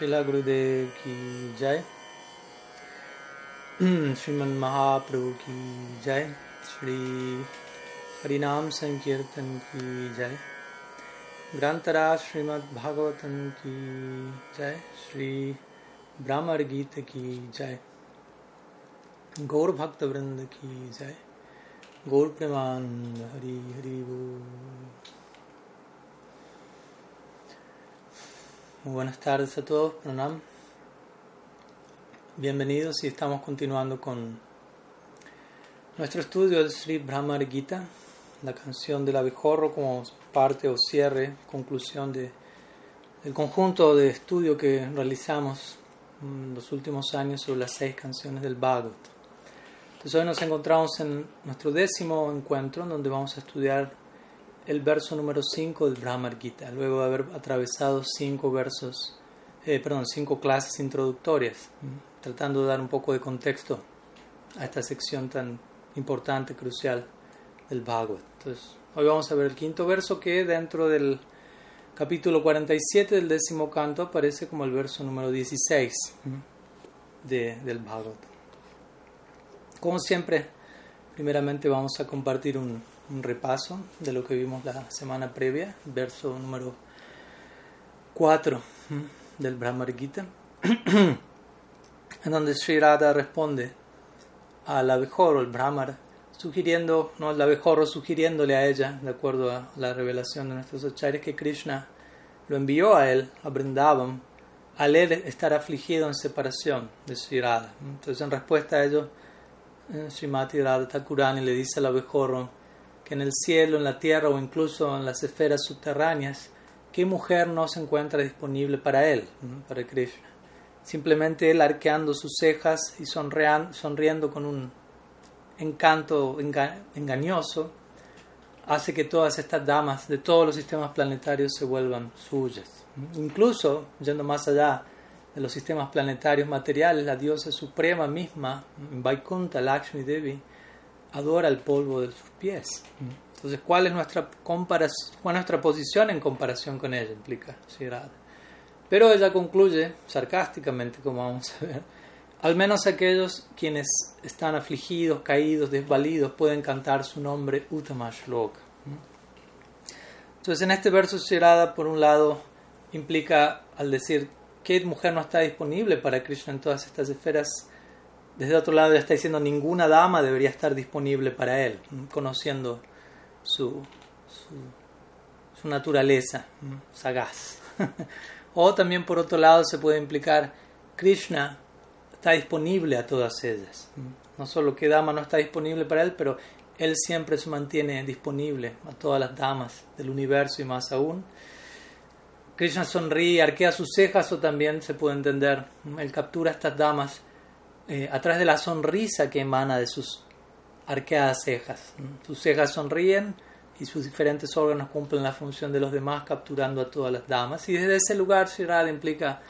Srila Gurudev ki jai. Sriman Mahaprabhu ki jai. Shri Harinam Sankirtan ki jai. Grantara Srimad Bhagavatam ki jai. Shri Brahmar Gita ki jai. Gaur Bhakta Vrinda ki jai. Gaur Preman Hari Hari Bol. Muy buenas tardes a todos, Pranam. Bienvenidos y estamos continuando con nuestro estudio del Sri Brahmar Gita, la canción del abejorro como parte o cierre, conclusión de, del conjunto de estudio que realizamos en los últimos años sobre las seis canciones del Bhagavad. Entonces hoy nos encontramos en nuestro décimo encuentro en donde vamos a estudiar el verso número 5 del Brahmar Gita, luego de haber atravesado cinco versos, eh, perdón, cinco clases introductorias, tratando de dar un poco de contexto a esta sección tan importante, crucial del Bhagavad. Entonces, hoy vamos a ver el quinto verso que dentro del capítulo 47 del décimo canto aparece como el verso número 16 de, del Bhagavad. Como siempre, primeramente vamos a compartir un, un repaso de lo que vimos la semana previa, verso número 4 del Brahmar Gita, en donde Sri Radha responde al abejorro, el Brahmar, sugiriendo, no el abejorro sugiriéndole a ella, de acuerdo a la revelación de nuestros acharyas, que Krishna lo envió a él, a Vrindavan, al él estar afligido en separación de Sri. Entonces, en respuesta a ello, Srimati Radha Thakurani le dice al abejorro, en el cielo, en la tierra o incluso en las esferas subterráneas, ¿qué mujer no se encuentra disponible para él, para Krishna? Simplemente él arqueando sus cejas y sonriendo con un encanto engañoso, hace que todas estas damas de todos los sistemas planetarios se vuelvan suyas. Incluso, yendo más allá de los sistemas planetarios materiales, la diosa suprema misma, Vaikunta Lakshmi Devi, adora el polvo de sus pies. Entonces, ¿cuál es nuestra, comparación, cuál es nuestra posición en comparación con ella? Implica Pero ella concluye, sarcásticamente, como vamos a ver, al menos aquellos quienes están afligidos, caídos, desvalidos, pueden cantar su nombre Utamashloka. Entonces, en este verso, Shirada, por un lado, implica al decir que mujer no está disponible para Krishna en todas estas esferas desde otro lado ya está diciendo ninguna dama debería estar disponible para él, conociendo su, su, naturaleza sagaz. o también por otro lado se puede implicar Krishna está disponible a todas ellas. No solo que dama no está disponible para él, pero él siempre se mantiene disponible a todas las damas del universo y más aún. Krishna sonríe, arquea sus cejas o también se puede entender, él captura a estas damas eh, a través de la sonrisa que emana de sus arqueadas cejas. Sus cejas sonríen y sus diferentes órganos cumplen la función de los demás, capturando a todas las damas. Y desde ese lugar, Shirada implica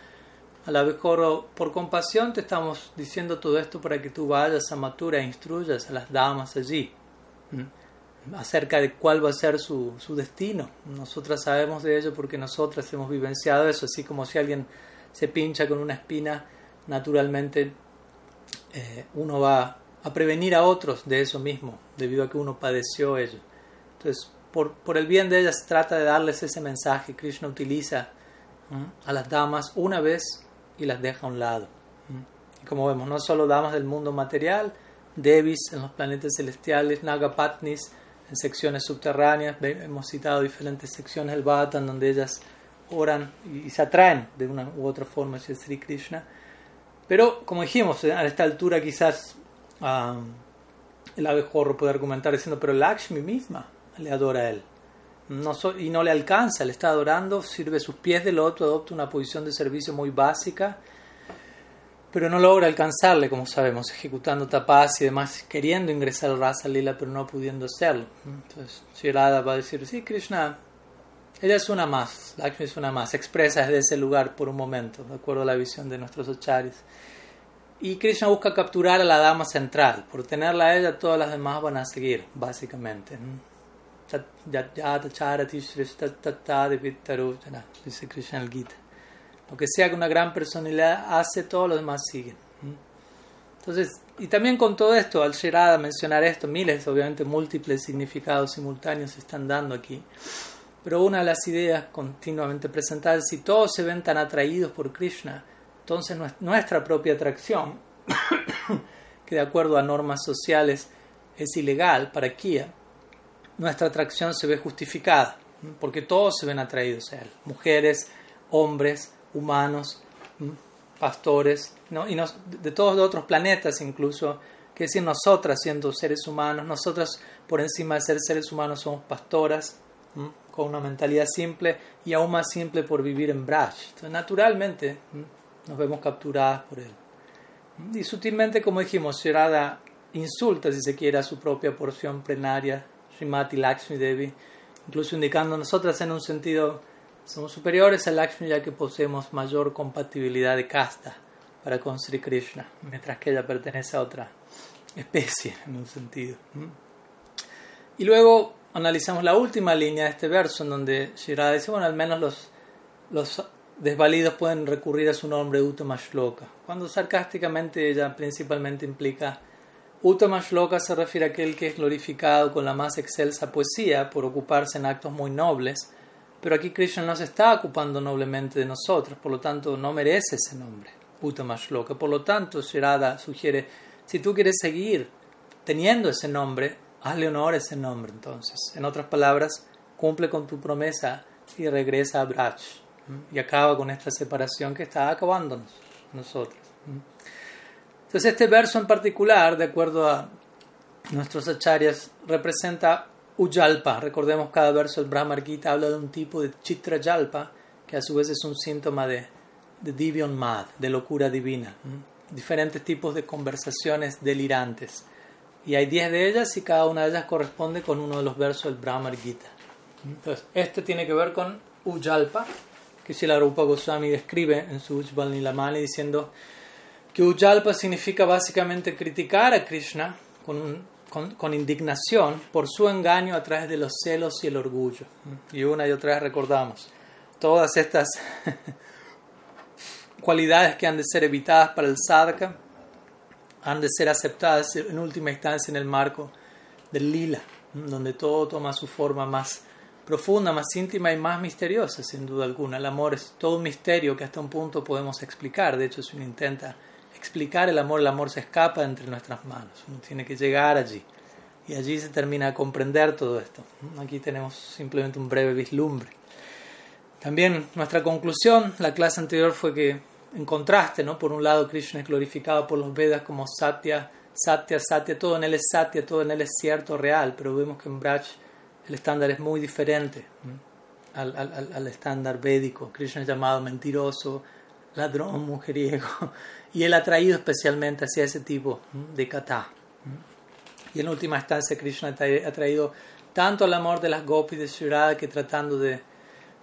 a la mejor por compasión te estamos diciendo todo esto para que tú vayas a Matura e instruyas a las damas allí acerca de cuál va a ser su, su destino. Nosotras sabemos de ello porque nosotras hemos vivenciado eso, así como si alguien se pincha con una espina, naturalmente eh, uno va a prevenir a otros de eso mismo, debido a que uno padeció ello. Entonces, por, por el bien de ellas, trata de darles ese mensaje. Krishna utiliza a las damas una vez y las deja a un lado. Y como vemos, no solo damas del mundo material, Devis en los planetas celestiales, Nagapatnis en secciones subterráneas, hemos citado diferentes secciones del Bhattan donde ellas oran y, se atraen de una u otra forma hacia Sri Krishna pero, como dijimos, a esta altura quizás el abejorro puede argumentar diciendo, pero Lakshmi misma le adora a él. No y no le alcanza, le está adorando, sirve sus pies del otro, adopta una posición de servicio muy básica, pero no logra alcanzarle, como sabemos, ejecutando tapas y demás, queriendo ingresar al Rasa Lila, pero no pudiendo hacerlo. Entonces, Shirada va a decir, sí, Krishna, ella es una más, Lakshmi es una más, expresa desde ese lugar por un momento, de acuerdo a la visión de nuestros acharyas. Y Krishna busca capturar a la dama central. Por tenerla a ella, todas las demás van a seguir, básicamente. Dice Krishna el Gita. Lo que sea que una gran personalidad hace, todos los demás siguen. Entonces, y también con todo esto, al llegar a mencionar esto, miles, obviamente múltiples significados simultáneos se están dando aquí. Pero una de las ideas continuamente presentadas, si todos se ven tan atraídos por Krishna, entonces nuestra propia atracción, que de acuerdo a normas sociales es ilegal para Kia, nuestra atracción se ve justificada, porque todos se ven atraídos a él, mujeres, hombres, humanos, pastores, ¿no? y de todos los otros planetas incluso, que decir nosotras siendo seres humanos, nosotras por encima de ser seres humanos somos pastoras, con una mentalidad simple y aún más simple por vivir en Braj. Entonces, naturalmente nos vemos capturadas por él. Y sutilmente, como dijimos, Sherada insulta, si se quiere, a su propia porción plenaria, Srimati Lakshmi Devi, incluso indicando nosotras en un sentido somos superiores a Lakshmi ya que poseemos mayor compatibilidad de casta para con Sri Krishna, mientras que ella pertenece a otra especie en un sentido. Y luego analizamos la última línea de este verso, en donde Shirada dice, bueno, al menos los, los desvalidos pueden recurrir a su nombre Uttama Shloka, cuando sarcásticamente ella principalmente implica Uttama Shloka se refiere a aquel que es glorificado con la más excelsa poesía por ocuparse en actos muy nobles, pero aquí Krishna no se está ocupando noblemente de nosotros, por lo tanto no merece ese nombre, Uttama Shloka. Por lo tanto, Shirada sugiere, si tú quieres seguir teniendo ese nombre, hazle honor ese nombre entonces. En otras palabras, cumple con tu promesa y regresa a Braj. Y acaba con esta separación que está acabándonos nosotros. Entonces este verso en particular, de acuerdo a nuestros acharyas, representa Ujalpa. Recordemos cada verso del Brahmar Gita habla de un tipo de Chitra Jalpa, que a su vez es un síntoma de, de Divion Mad, de locura divina. Diferentes tipos de conversaciones delirantes y hay 10 de ellas y cada una de ellas corresponde con uno de los versos del Brahmar Gita. Entonces, este tiene que ver con Ujalpa, que si la Rupa Goswami describe en su Ujjbal Nilamani diciendo que Ujalpa significa básicamente criticar a Krishna con, con, con, indignación por su engaño a través de los celos y el orgullo. Y una y otra vez recordamos todas estas cualidades que han de ser evitadas para el sadhaka han de ser aceptadas en última instancia en el marco del lila, donde todo toma su forma más profunda, más íntima y más misteriosa, sin duda alguna. El amor es todo un misterio que hasta un punto podemos explicar. De hecho, si uno intenta explicar el amor, el amor se escapa entre nuestras manos. Uno tiene que llegar allí. Y allí se termina a comprender todo esto. Aquí tenemos simplemente un breve vislumbre. También nuestra conclusión, la clase anterior fue que en contraste, ¿no? Por un lado, Krishna es glorificado por los Vedas como Satya, Satya, Satya, todo en él es Satya, todo en él es cierto, real, pero vemos que en Braj el estándar es muy diferente al, al, al, estándar védico. Krishna es llamado mentiroso, ladrón, mujeriego, y él ha traído especialmente hacia ese tipo de kata. Y en última instancia, Krishna ha traído tanto el amor de las gopis de Shirada que tratando de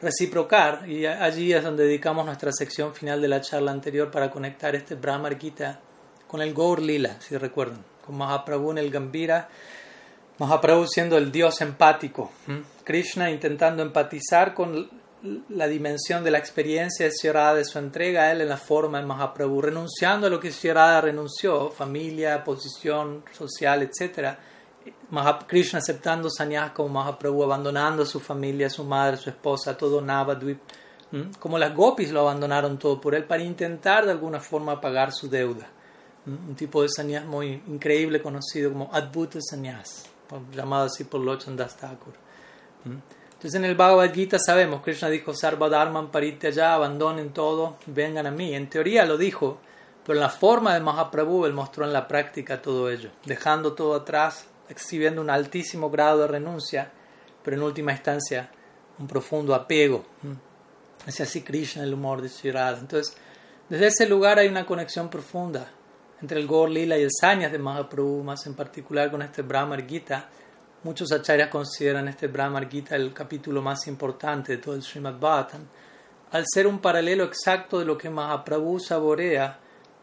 reciprocar, y allí es donde dedicamos nuestra sección final de la charla anterior para conectar este Brahmar Gita con el Gaur Lila, si recuerdan, con Mahaprabhu en el Gambira, Mahaprabhu siendo el dios empático, Krishna intentando empatizar con la dimensión de la experiencia de de su entrega a él en la forma de Mahaprabhu, renunciando a lo que Sierada renunció, familia, posición social, etcétera Krishna aceptando sannyas como Mahaprabhu, abandonando a su familia, a su madre, a su esposa, todo Navadvip, como las gopis lo abandonaron todo por él para intentar de alguna forma pagar su deuda. Un tipo de sannyas muy increíble conocido como Adbhuta Sannyas, llamado así por Lochandas Thakur. Entonces en el Bhagavad Gita sabemos, Krishna dijo, Sarva Dharman allá, abandonen todo, vengan a mí. En teoría lo dijo, pero en la forma de Mahaprabhu él mostró en la práctica todo ello, dejando todo atrás, exhibiendo un altísimo grado de renuncia, pero en última instancia un profundo apego. Es así Krishna, el humor de Sri Entonces, desde ese lugar hay una conexión profunda entre el Gaur Lila y el Sanyas de Mahaprabhu, más en particular con este Brahmar Gita. Muchos acharyas consideran este Brahmar Gita el capítulo más importante de todo el Srimad Bhattan, al ser un paralelo exacto de lo que Mahaprabhu saborea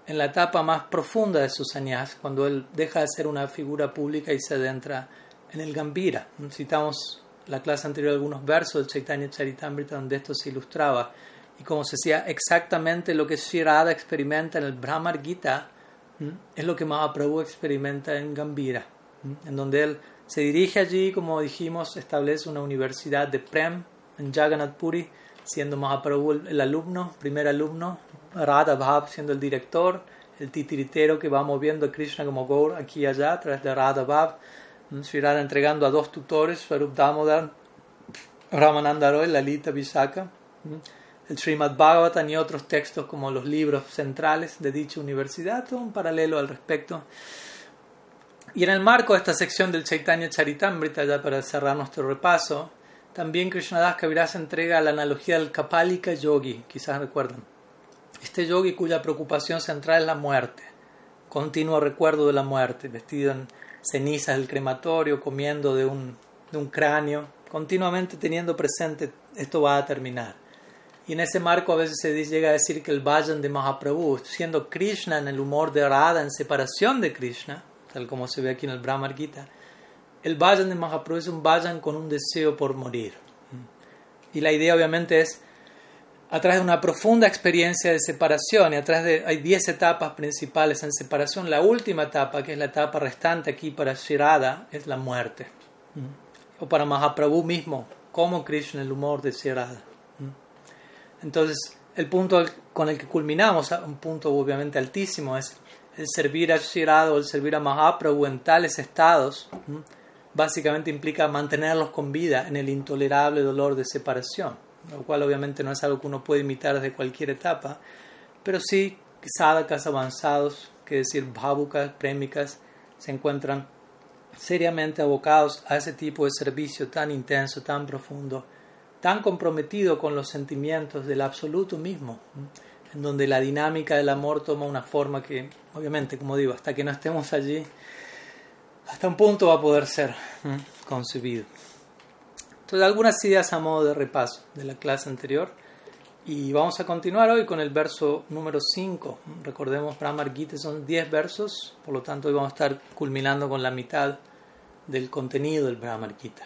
en la etapa más profunda de sus años, cuando él deja de ser una figura pública y se adentra en el Gambira. Citamos la clase anterior algunos versos del Chaitanya Charitamrita donde esto se ilustraba. y como se decía, exactamente lo que Shirada experimenta en el Brahmar Gita es lo que Mahaprabhu experimenta en Gambira, en donde él se dirige allí, como dijimos, establece una universidad de Prem en Jagannath Puri, siendo Mahaprabhu el, alumno, primer alumno, Radha Bhav siendo el director, el titiritero que va moviendo a Krishna como Gaur aquí y allá a través de Radha Bhav, Sri Radha entregando a dos tutores, Swarup Damodar, Ramananda Roy, Lalita Vishaka, el Srimad Bhagavatam y otros textos como los libros centrales de dicha universidad, todo un paralelo al respecto. Y en el marco de esta sección del Chaitanya Charitamrita, ya para cerrar nuestro repaso, también Krishnadas Kaviraj entrega la analogía del Kapalika Yogi, quizás recuerdan. Este yogi cuya preocupación central es la muerte, continuo recuerdo de la muerte, vestido en cenizas del crematorio, comiendo de un, de un cráneo, continuamente teniendo presente esto va a terminar. Y en ese marco a veces se llega a decir que el vayan de Mahaprabhu, siendo Krishna en el humor de Radha, en separación de Krishna, tal como se ve aquí en el Brahmar Gita, el vayan de Mahaprabhu es un vayan con un deseo por morir. Y la idea obviamente es, a través de una profunda experiencia de separación, y a través de, hay 10 etapas principales en separación, la última etapa, que es la etapa restante aquí para Shirada, es la muerte. O para Mahaprabhu mismo, como Krishna, el humor de Shirada. Entonces, el punto con el que culminamos, un punto obviamente altísimo, es el servir a Shirada o el servir a Mahaprabhu en tales estados, básicamente implica mantenerlos con vida en el intolerable dolor de separación, lo cual obviamente no es algo que uno puede imitar desde cualquier etapa, pero sí sadhakas avanzados, que decir bhavukas, prémicas, se encuentran seriamente abocados a ese tipo de servicio tan intenso, tan profundo, tan comprometido con los sentimientos del absoluto mismo, en donde la dinámica del amor toma una forma que, obviamente, como digo, hasta que no estemos allí, hasta un punto va a poder ser concebido. Entonces, algunas ideas a modo de repaso de la clase anterior. Y vamos a continuar hoy con el verso número 5. Recordemos, Brahmar Gita son 10 versos, por lo tanto hoy vamos a estar culminando con la mitad del contenido del Brahmar Gita.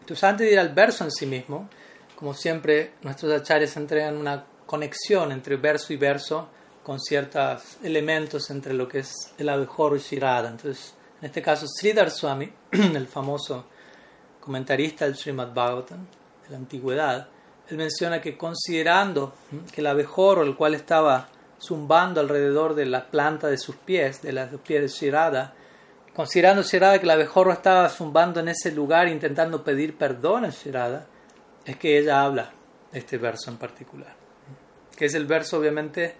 Entonces, antes de ir al verso en sí mismo, como siempre, nuestros acharyas entregan una conexión entre verso y verso con ciertos elementos entre lo que es el abejorro y Shirada. Entonces, en este caso, Sridhar Swami, el famoso comentarista del Srimad Bhagavatam de la antigüedad, él menciona que considerando que el abejorro, el cual estaba zumbando alrededor de la planta de sus pies, de los pies de Shirada, Considerando Shirada que la abejorro estaba zumbando en ese lugar intentando pedir perdón a Shirada, es que ella habla de este verso en particular, que es el verso obviamente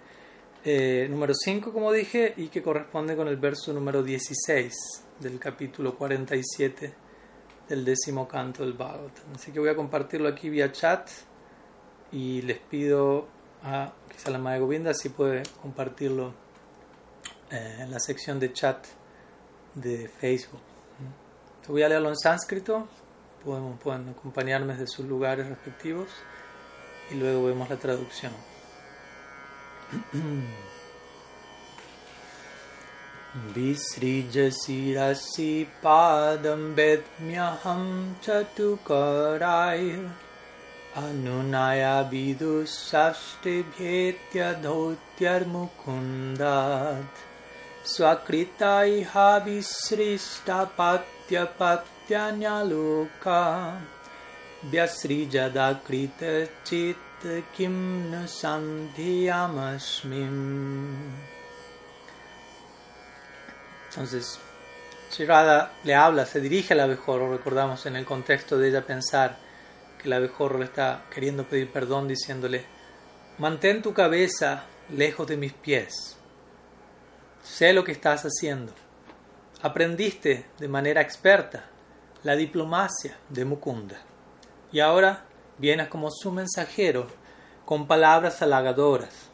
eh, número 5, como dije, y que corresponde con el verso número 16 del capítulo 47 del décimo canto del Bhagavatam. Así que voy a compartirlo aquí vía chat y les pido a quizá la Madre Govinda si puede compartirlo eh, en la sección de chat de Facebook. Voy a leerlo en sánscrito, pueden, pueden acompañarme desde sus lugares respectivos y luego vemos la traducción. विसृजशिरसि पादं वेद्म्यहं चतुकराय। अनुनया विदुषष्टिभेत्यधौत्यर्मुकुन्दात् स्वकृता इहा विसृष्टापात्यपात्यन्यालोका व्यसृजदा कृतचित् Entonces, Shirada le habla, se dirige al abejorro, recordamos en el contexto de ella pensar que el abejorro le está queriendo pedir perdón diciéndole, mantén tu cabeza lejos de mis pies, sé lo que estás haciendo, aprendiste de manera experta la diplomacia de Mukunda y ahora vienes como su mensajero con palabras halagadoras.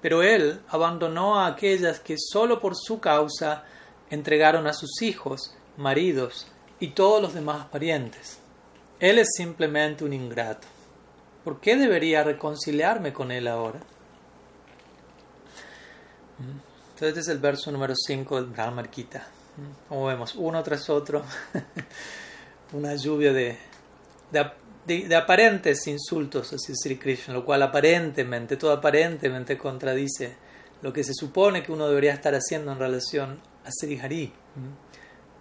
Pero él abandonó a aquellas que solo por su causa entregaron a sus hijos, maridos y todos los demás parientes. Él es simplemente un ingrato. ¿Por qué debería reconciliarme con él ahora? Entonces este es el verso número 5 del Brahma Gita. Como vemos, uno tras otro, una lluvia de, de, aparentes insultos hacia Sri Krishna, lo cual aparentemente, todo aparentemente contradice lo que se supone que uno debería estar haciendo en relación a Sri Hari.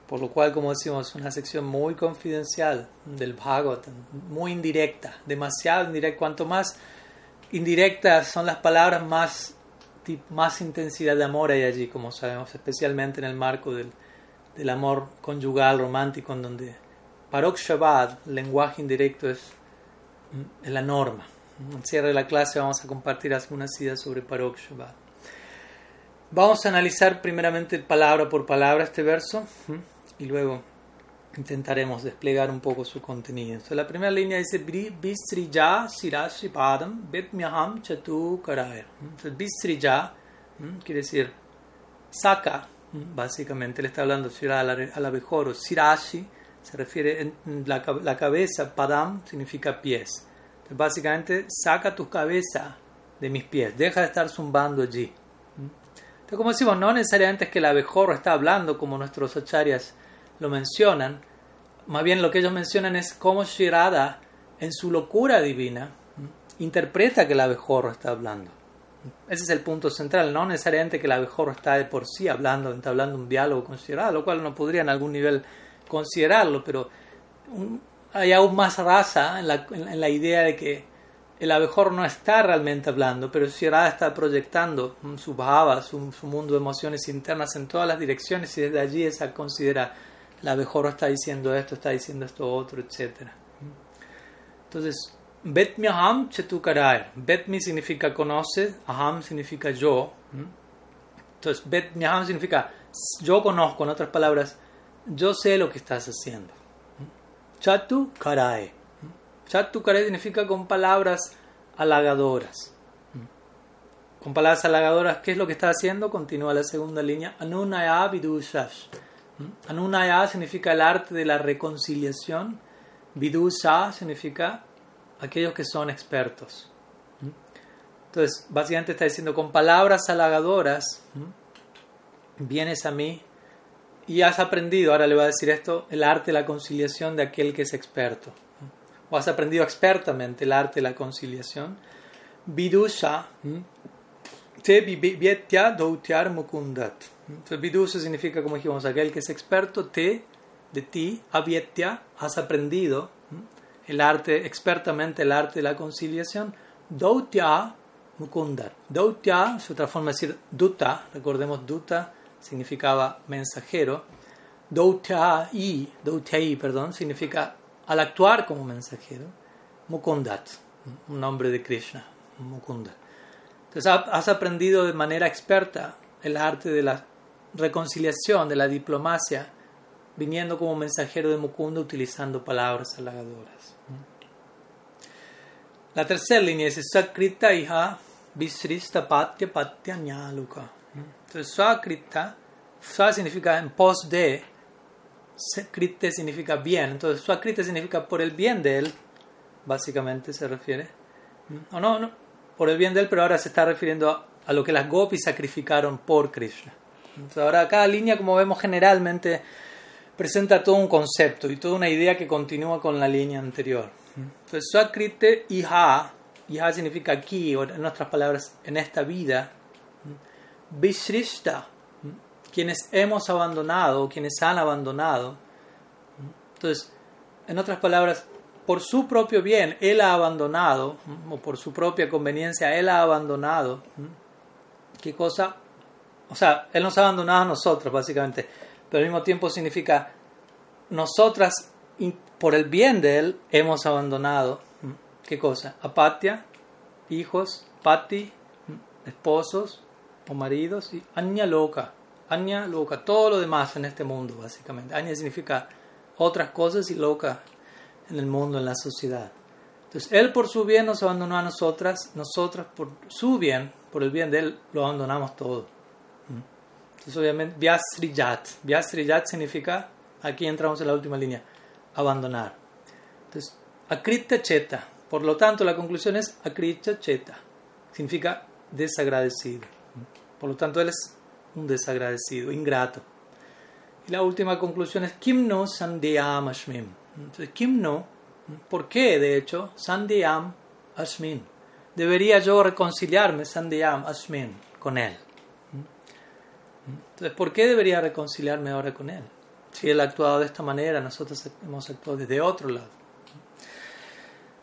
Por lo cual, como decimos, una sección muy confidencial del Bhagavatam, muy indirecta, demasiado indirecta. Cuanto más indirectas son las palabras, más, más intensidad de amor hay allí, como sabemos, especialmente en el marco del, del amor conyugal, romántico, en donde Parok Shabbat, lenguaje indirecto, es, la norma. En cierre de la clase vamos a compartir algunas ideas sobre Parok Shabbat. Vamos a analizar primeramente palabra por palabra este verso y luego intentaremos desplegar un poco su contenido. La primera línea dice Bistriya Sirashi Padam Betmyaham Chatu Karaya. Bistriya quiere decir saca, básicamente le está hablando al abejorro, Sirashi se refiere en la, la cabeza, padam significa pies. Entonces, básicamente, saca tu cabeza de mis pies, deja de estar zumbando allí. Entonces, como decimos, no necesariamente es que el abejorro está hablando como nuestros acharyas lo mencionan, más bien lo que ellos mencionan es cómo Shirada, en su locura divina, interpreta que el abejorro está hablando. Ese es el punto central, no necesariamente que el abejorro está de por sí hablando, entablando un diálogo con Shirada, lo cual no podría en algún nivel considerarlo, pero hay aún más raza en la, en la, idea de que el abejorro no está realmente hablando, pero Shirada está proyectando su bhava, su, su, mundo de emociones internas en todas las direcciones y desde allí esa considera el abejorro está diciendo esto, está diciendo esto otro, etc. Entonces, Bet aham chetukaray. Bet mi significa conoce, aham significa yo. Entonces, Bet aham significa yo conozco, en otras palabras, yo sé lo que estás haciendo. Chatu karae. Chatu karae significa con palabras halagadoras. Con palabras halagadoras, ¿qué es lo que está haciendo? Continúa la segunda línea. Anunaya vidushash. Anunaya significa el arte de la reconciliación. Vidusha significa aquellos que son expertos. Entonces, básicamente está diciendo, con palabras halagadoras, vienes a mí y has aprendido, ahora le voy a decir esto, el arte de la conciliación de aquel que es experto. O has aprendido expertamente el arte de la conciliación. Vidusha te vietya doutyar mukundat. Entonces, vidusha significa, como dijimos, aquel que es experto, te, de ti, avietya, has aprendido el arte, expertamente el arte de la conciliación. Dautya mukundat. Dautya es otra forma de decir duta, recordemos duta significaba mensajero. Doutai, doutai, perdón, significa al actuar como mensajero. Mukundat, un nombre de Krishna, Mukunda. Entonces has aprendido de manera experta el arte de la reconciliación, de la diplomacia, viniendo como mensajero de Mukunda utilizando palabras halagadoras. La tercera línea dice Sakrita iha visrista patya patya nyaluka. Entonces, Swakrita, Swa significa en pos de, Krite significa bien. Entonces, Swakrita significa por el bien de él, básicamente se refiere. O no, no, por el bien de él, pero ahora se está refiriendo a, lo que las gopis sacrificaron por Krishna. Entonces, ahora cada línea, como vemos generalmente, presenta todo un concepto y toda una idea que continúa con la línea anterior. Entonces, Swakrite Iha, Iha significa aquí, o en otras palabras, en esta vida, Vishrishta, quienes hemos abandonado, quienes han abandonado. Entonces, en otras palabras, por su propio bien, Él ha abandonado, o por su propia conveniencia, Él ha abandonado. ¿Qué cosa? O sea, Él nos ha abandonado a nosotros, básicamente, pero al mismo tiempo significa, nosotras, por el bien de Él, hemos abandonado. ¿Qué cosa? Apatia, hijos, pati, esposos, maridos, y Anya Loka. Anya Loka, todo lo demás en este mundo, básicamente. Anya significa otras cosas y Loka en el mundo, en la sociedad. Entonces, Él por su bien nos abandonó a nosotras, nosotras por su bien, por el bien de Él, lo abandonamos todo. Entonces, obviamente, Vyasriyat. Vyasriyat significa, aquí entramos en la última línea, abandonar. Entonces, Akrita Cheta. Por lo tanto, la conclusión es Akrita Cheta. Significa desagradecido. Por lo tanto, él es un desagradecido, ingrato. Y la última conclusión es Kim no Entonces, Kim no ¿Por qué, de hecho? Sandhyam Ashmin. Debería yo reconciliarme, Sandhyam Ashmin, con él. Entonces, ¿por qué debería reconciliarme ahora con él? Si él ha actuado de esta manera, nosotros hemos actuado desde otro lado.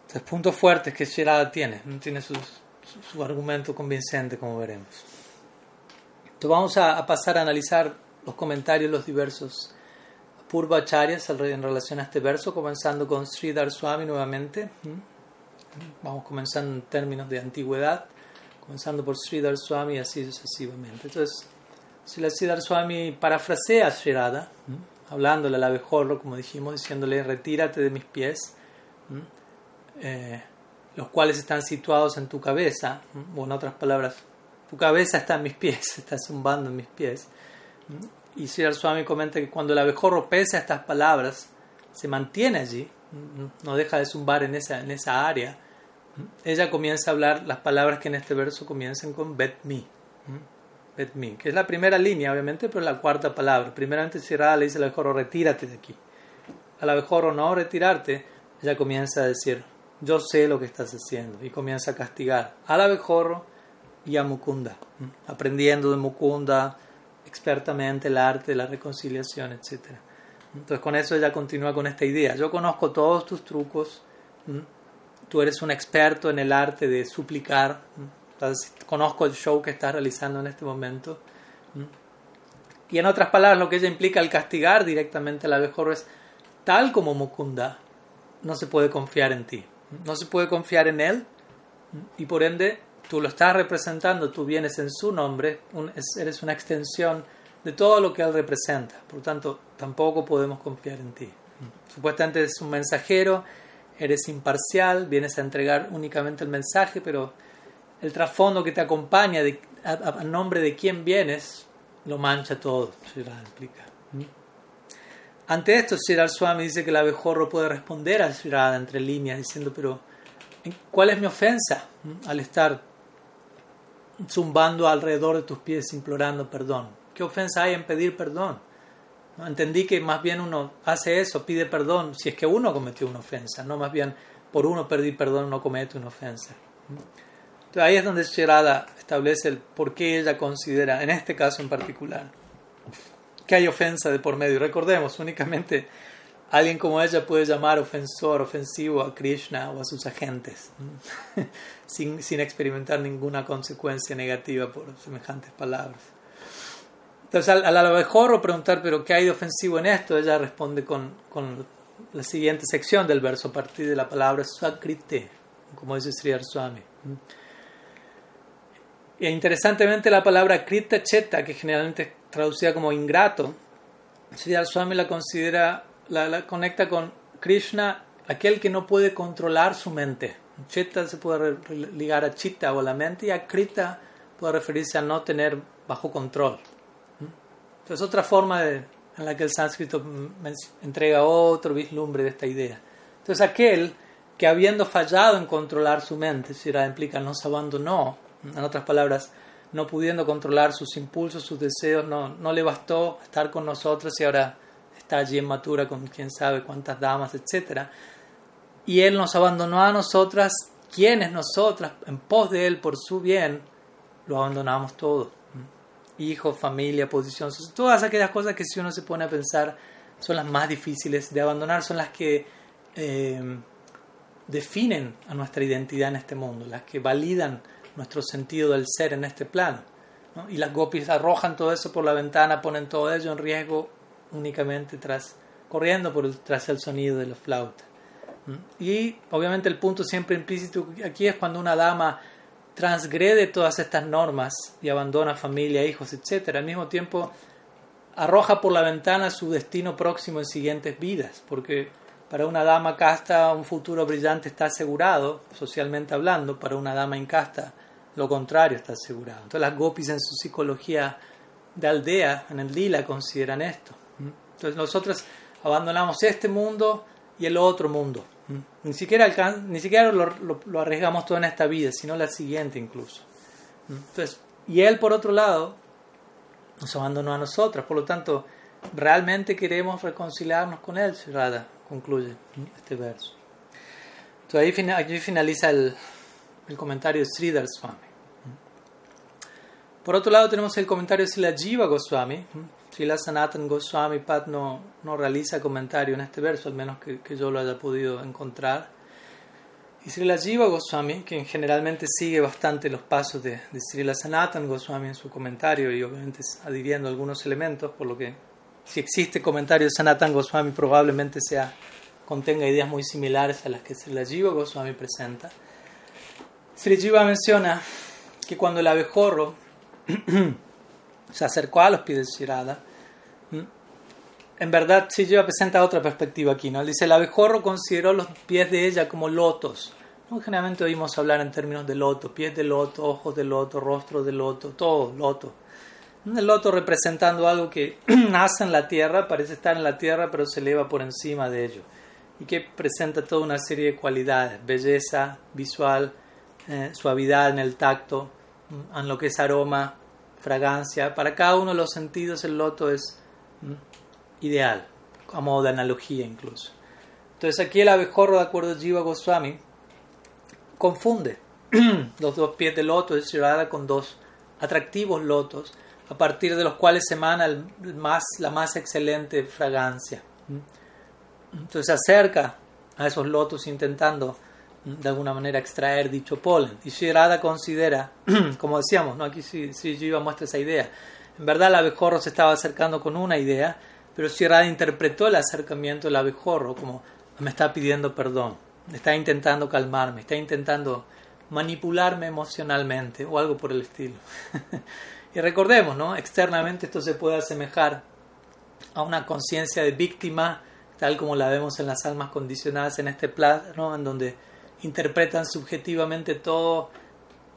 Entonces, puntos fuertes que Shirada tiene, tiene su, su, argumento convincente, como veremos. Entonces, vamos a, pasar a analizar los comentarios, los diversos Purvacharyas en relación a este verso, comenzando con Sridhar Swami nuevamente. Vamos comenzando en términos de antigüedad, comenzando por Sridhar Swami y así sucesivamente. Entonces, Sridhar Swami parafrasea a Srirada, hablándole al abejorro, como dijimos, diciéndole, retírate de mis pies, eh, los cuales están situados en tu cabeza, o en otras palabras, tu cabeza está en mis pies, está zumbando en mis pies. Y Sri Swami comenta que cuando el abejorro pese a estas palabras, se mantiene allí, no deja de zumbar en esa, en esa área, ella comienza a hablar las palabras que en este verso comienzan con bet me, bet me, que es la primera línea, obviamente, pero la cuarta palabra. Primeramente Sirada le dice al abejorro, retírate de aquí. Al abejorro, no retirarte, ella comienza a decir, yo sé lo que estás haciendo, y comienza a castigar al abejorro y a Mukunda, aprendiendo de Mukunda, expertamente el arte de la reconciliación, etc. Entonces con eso ella continúa con esta idea. Yo conozco todos tus trucos, tú eres un experto en el arte de suplicar, Entonces, conozco el show que estás realizando en este momento. Y en otras palabras, lo que ella implica al castigar directamente al abejorro es, tal como Mukunda, no se puede confiar en ti, no se puede confiar en él, y por ende tú lo estás representando, tú vienes en su nombre, eres una extensión de todo lo que él representa. Por lo tanto, tampoco podemos confiar en ti. Supuestamente eres un mensajero, eres imparcial, vienes a entregar únicamente el mensaje, pero el trasfondo que te acompaña, de, a, nombre de quién vienes, lo mancha todo, explica. Ante esto, Shirar Swami dice que el abejorro puede responder al Shirada entre líneas, diciendo, pero ¿cuál es mi ofensa al estar zumbando alrededor de tus pies implorando perdón. ¿Qué ofensa hay en pedir perdón? Entendí que más bien uno hace eso, pide perdón si es que uno cometió una ofensa, no más bien por uno pedir perdón no comete una ofensa. Entonces ahí es donde Sherada establece el por qué ella considera, en este caso en particular, que hay ofensa de por medio. Recordemos, únicamente alguien como ella puede llamar ofensor, ofensivo a Krishna o a sus agentes, sin, sin, experimentar ninguna consecuencia negativa por semejantes palabras. Entonces, al, al abejorro preguntar, ¿pero qué hay de ofensivo en esto? Ella responde con, con la siguiente sección del verso, a partir de la palabra sakrite, como dice Sri Swami. Y interesantemente, la palabra krita cheta, que generalmente es traducida como ingrato, Sri Swami la considera la, conecta con Krishna, aquel que no puede controlar su mente. Chitta se puede ligar a chitta o a la mente y a krita puede referirse a no tener bajo control. Es otra forma en la que el sánscrito entrega otro vislumbre de esta idea. Entonces aquel que habiendo fallado en controlar su mente, si era implica nos abandonó, en otras palabras, no pudiendo controlar sus impulsos, sus deseos, no, no le bastó estar con nosotros y ahora está allí en Matura con quién sabe cuántas damas, etc. Y Él nos abandonó a nosotras, quienes nosotras, en pos de Él, por su bien, lo abandonamos todo. Hijo, familia, posición, todas aquellas cosas que si uno se pone a pensar son las más difíciles de abandonar, son las que eh, definen a nuestra identidad en este mundo, las que validan nuestro sentido del ser en este plano. Y las gopis arrojan todo eso por la ventana, ponen todo ello en riesgo únicamente tras, corriendo por tras el sonido de la flauta. ¿Mm? Y obviamente el punto siempre implícito aquí es cuando una dama transgrede todas estas normas y abandona familia, hijos, etc. Al mismo tiempo arroja por la ventana su destino próximo en siguientes vidas, porque para una dama casta un futuro brillante está asegurado, socialmente hablando, para una dama incasta lo contrario está asegurado. Entonces las gopis en su psicología de aldea, en el lila, consideran esto. Entonces nosotros abandonamos este mundo y el otro mundo. Ni siquiera, ni siquiera lo, arriesgamos todo en esta vida, sino la siguiente incluso. Entonces, y Él, por otro lado, nos abandonó a nosotras. Por lo tanto, realmente queremos reconciliarnos con Él, Radha concluye este verso. Entonces ahí aquí finaliza el, el comentario de Sridhar Swami. Por otro lado tenemos el comentario de Sila Jiva Goswami. Sila Sanatan Goswami Pad no, no realiza comentario en este verso, al menos que, que yo lo haya podido encontrar. Y Srila Jiva Goswami, quien generalmente sigue bastante los pasos de, de Srila Sanatan Goswami en su comentario y obviamente adhiriendo algunos elementos, por lo que si existe comentario de Sanatan Goswami probablemente sea, contenga ideas muy similares a las que Srila Jiva Goswami presenta. Sri Jiva menciona que cuando el abejorro se acercó a los pies de Shirada, en verdad Jiva presenta otra perspectiva aquí. ¿no? Dice, el abejorro consideró los pies de ella como lotos. ¿no? Generalmente oímos hablar en términos de loto, pies de loto, ojos de loto, rostro de loto, todo loto. El loto representando algo que nace en la tierra, parece estar en la tierra, pero se eleva por encima de ello. Y que presenta toda una serie de cualidades, belleza visual, eh, suavidad en el tacto, mm, en lo que es aroma, fragancia. Para cada uno de los sentidos el loto es ideal, a modo de analogía incluso. Entonces aquí el abejorro, de acuerdo a Jiva Goswami, confunde los dos pies del loto de Shirada con dos atractivos lotos, a partir de los cuales se emana el más, la más excelente fragancia. Entonces se acerca a esos lotos intentando de alguna manera extraer dicho polen. Y Shirada considera, como decíamos, ¿no? aquí sí, sí Jiva muestra esa idea. En verdad el abejorro se estaba acercando con una idea, pero Shirada interpretó el acercamiento del abejorro como me está pidiendo perdón, está intentando calmarme, está intentando manipularme emocionalmente o algo por el estilo. y recordemos, ¿no? externamente esto se puede asemejar a una conciencia de víctima, tal como la vemos en las almas condicionadas en este plano, en donde interpretan subjetivamente todo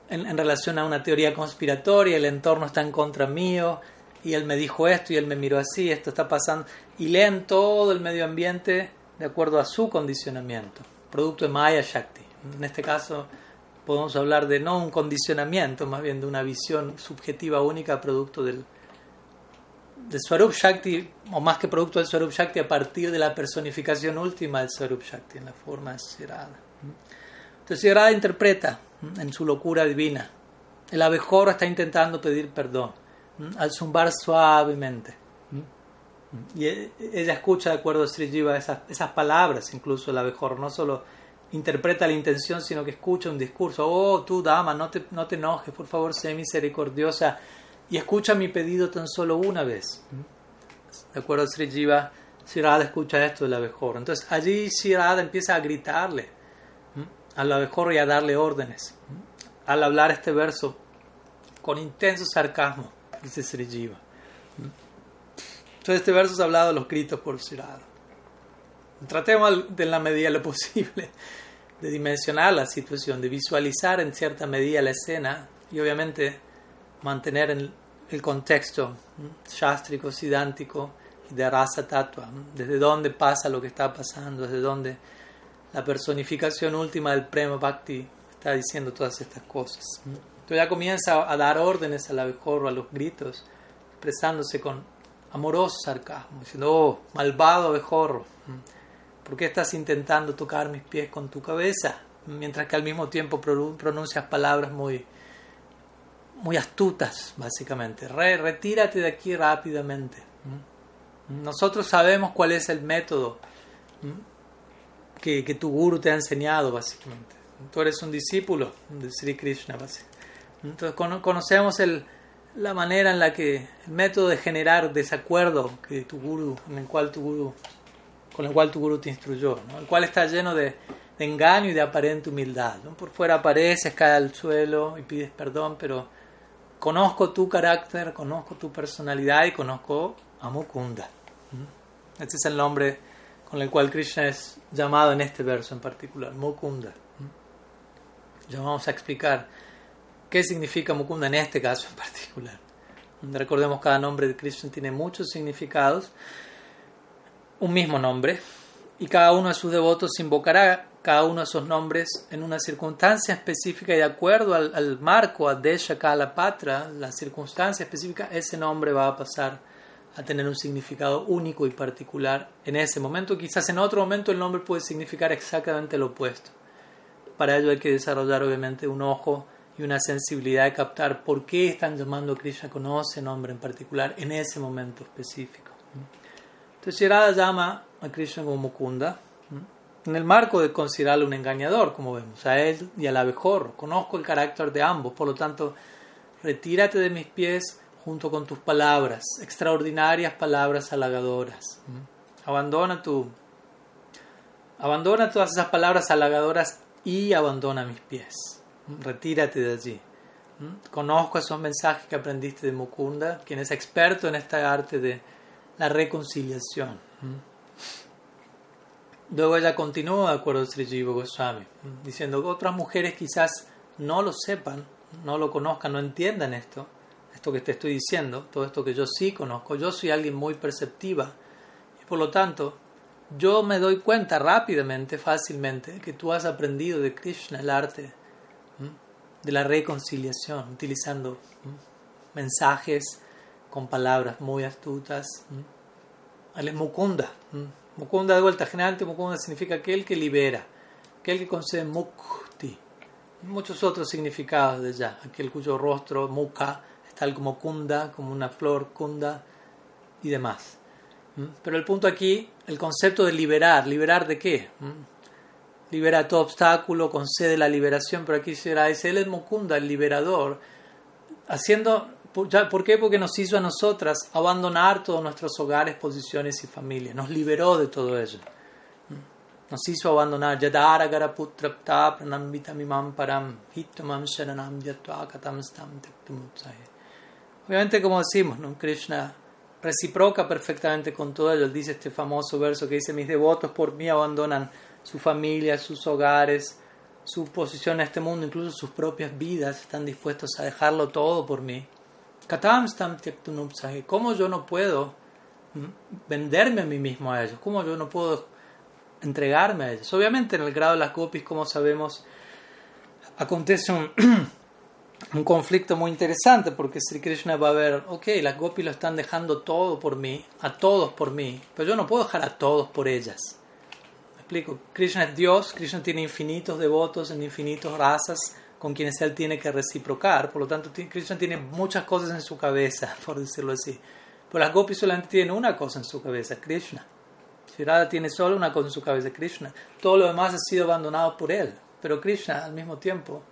en, relación a una teoría conspiratoria, el entorno está en contra mío, y él me dijo esto y él me miró así, esto está pasando, y leen todo el medio ambiente de acuerdo a su condicionamiento, producto de Maya Shakti. En este caso podemos hablar de no un condicionamiento, más bien de una visión subjetiva única producto del, Swarup Shakti, o más que producto del Swarup Shakti, a partir de la personificación última del Swarup Shakti, en la forma cerrada. Entonces Yarada interpreta en su locura divina. El abejorro está intentando pedir perdón al zumbar suavemente. Y e, ella escucha, de acuerdo a Sri Jiva, esas, palabras, incluso el abejorro. No solo interpreta la intención, sino que escucha un discurso. Oh, tú, dama, no te, no te enojes, por favor, sé misericordiosa. Y escucha mi pedido tan solo una vez. De acuerdo a Sri Jiva, Shirada escucha esto del abejorro. Entonces allí Shirada empieza a gritarle al abejorro y a darle órdenes. Al hablar este verso con intenso sarcasmo, dice Sri Jiva. Entonces este verso es hablado a los gritos por Sirada. Tratemos de en la medida de lo posible de dimensionar la situación, de visualizar en cierta medida la escena y obviamente mantener en el contexto shastrico, sidántico de rasa tatua, desde dónde pasa lo que está pasando, desde dónde la personificación última del Prema Bhakti está diciendo todas estas cosas. Entonces ya comienza a dar órdenes al abejorro, a los gritos, expresándose con amoroso sarcasmo, diciendo, oh, malvado abejorro, ¿por qué estás intentando tocar mis pies con tu cabeza? Mientras que al mismo tiempo pronuncias palabras muy, muy astutas, básicamente. retírate de aquí rápidamente. Nosotros sabemos cuál es el método que, tu guru te ha enseñado, básicamente. Tú eres un discípulo de Sri Krishna, básicamente. Entonces conocemos el, la manera en la que, el método de generar desacuerdo que tu guru, en el cual tu guru, con el cual tu guru te instruyó, el cual está lleno de, engaño y de aparente humildad. Por fuera apareces, caes al suelo y pides perdón, pero conozco tu carácter, conozco tu personalidad y conozco a Mukunda. Este es el nombre con el cual Krishna es llamado en este verso en particular, Mukunda. Ya vamos a explicar qué significa Mukunda en este caso en particular. Recordemos cada nombre de Krishna tiene muchos significados, un mismo nombre, y cada uno de sus devotos invocará cada uno de esos nombres en una circunstancia específica y de acuerdo al, marco, a Desha Kala Patra, la circunstancia específica, ese nombre va a pasar a tener un significado único y particular en ese momento. Quizás en otro momento el nombre puede significar exactamente lo opuesto. para ello hay que desarrollar obviamente un ojo y una sensibilidad de captar por qué están llamando a Krishna con ese nombre en particular en ese momento específico. Entonces Shirada llama a Krishna como Mukunda en el marco de considerarlo un engañador, como vemos, a él y al abejorro. Conozco el carácter de ambos, por lo tanto, retírate de mis pies junto con tus palabras, extraordinarias palabras halagadoras. Abandona tu abandona todas esas palabras halagadoras y abandona mis pies. Retírate de allí. Conozco esos mensajes que aprendiste de Mukunda, quien es experto en esta arte de la reconciliación. Luego ella continúa, de acuerdo a Sri Jiva Goswami, diciendo que otras mujeres quizás no lo sepan, no lo conozcan, no entiendan esto, esto que te estoy diciendo, todo esto que yo sí conozco. Yo soy alguien muy perceptiva y por lo tanto yo me doy cuenta rápidamente, fácilmente, que tú has aprendido de Krishna el arte de la reconciliación, utilizando mensajes con palabras muy astutas. Él es Mukunda. Mukunda de vuelta, generalmente Mukunda significa aquel que libera, aquel que concede mukti. Muchos otros significados de ya, aquel cuyo rostro, mukha, es tal como kunda, como una flor kunda y demás. ¿Mm? Pero el punto aquí, el concepto de liberar, ¿liberar de qué? ¿Mm? Libera todo obstáculo, concede la liberación, pero aquí será, es él es Mukunda, el liberador, haciendo ¿Por qué? Porque nos hizo a nosotras abandonar todos nuestros hogares, posiciones y familias. Nos liberó de todo ello. Nos hizo abandonar. Obviamente, como decimos, ¿no? Krishna reciproca perfectamente con todo ello. Él dice este famoso verso que dice: Mis devotos por mí abandonan su familia, sus hogares, su posición en este mundo, incluso sus propias vidas. Están dispuestos a dejarlo todo por mí. ¿Cómo yo no puedo venderme a mí mismo a ellos? ¿Cómo yo no puedo entregarme a ellos? Obviamente en el grado de las gopis, como sabemos, acontece un, un conflicto muy interesante porque Sri Krishna va a ver, ok, las gopis lo están dejando todo por mí, a todos por mí, pero yo no puedo dejar a todos por ellas. ¿Me explico? Krishna es Dios, Krishna tiene infinitos devotos en infinitas razas, con quienes él tiene que reciprocar. Por lo tanto, Krishna tiene muchas cosas en su cabeza, por decirlo así. Pero las gopis solamente tienen una cosa en su cabeza, Krishna. Shirada tiene solo una cosa en su cabeza, Krishna. Todo lo demás ha sido abandonado por él. Pero Krishna, al mismo tiempo,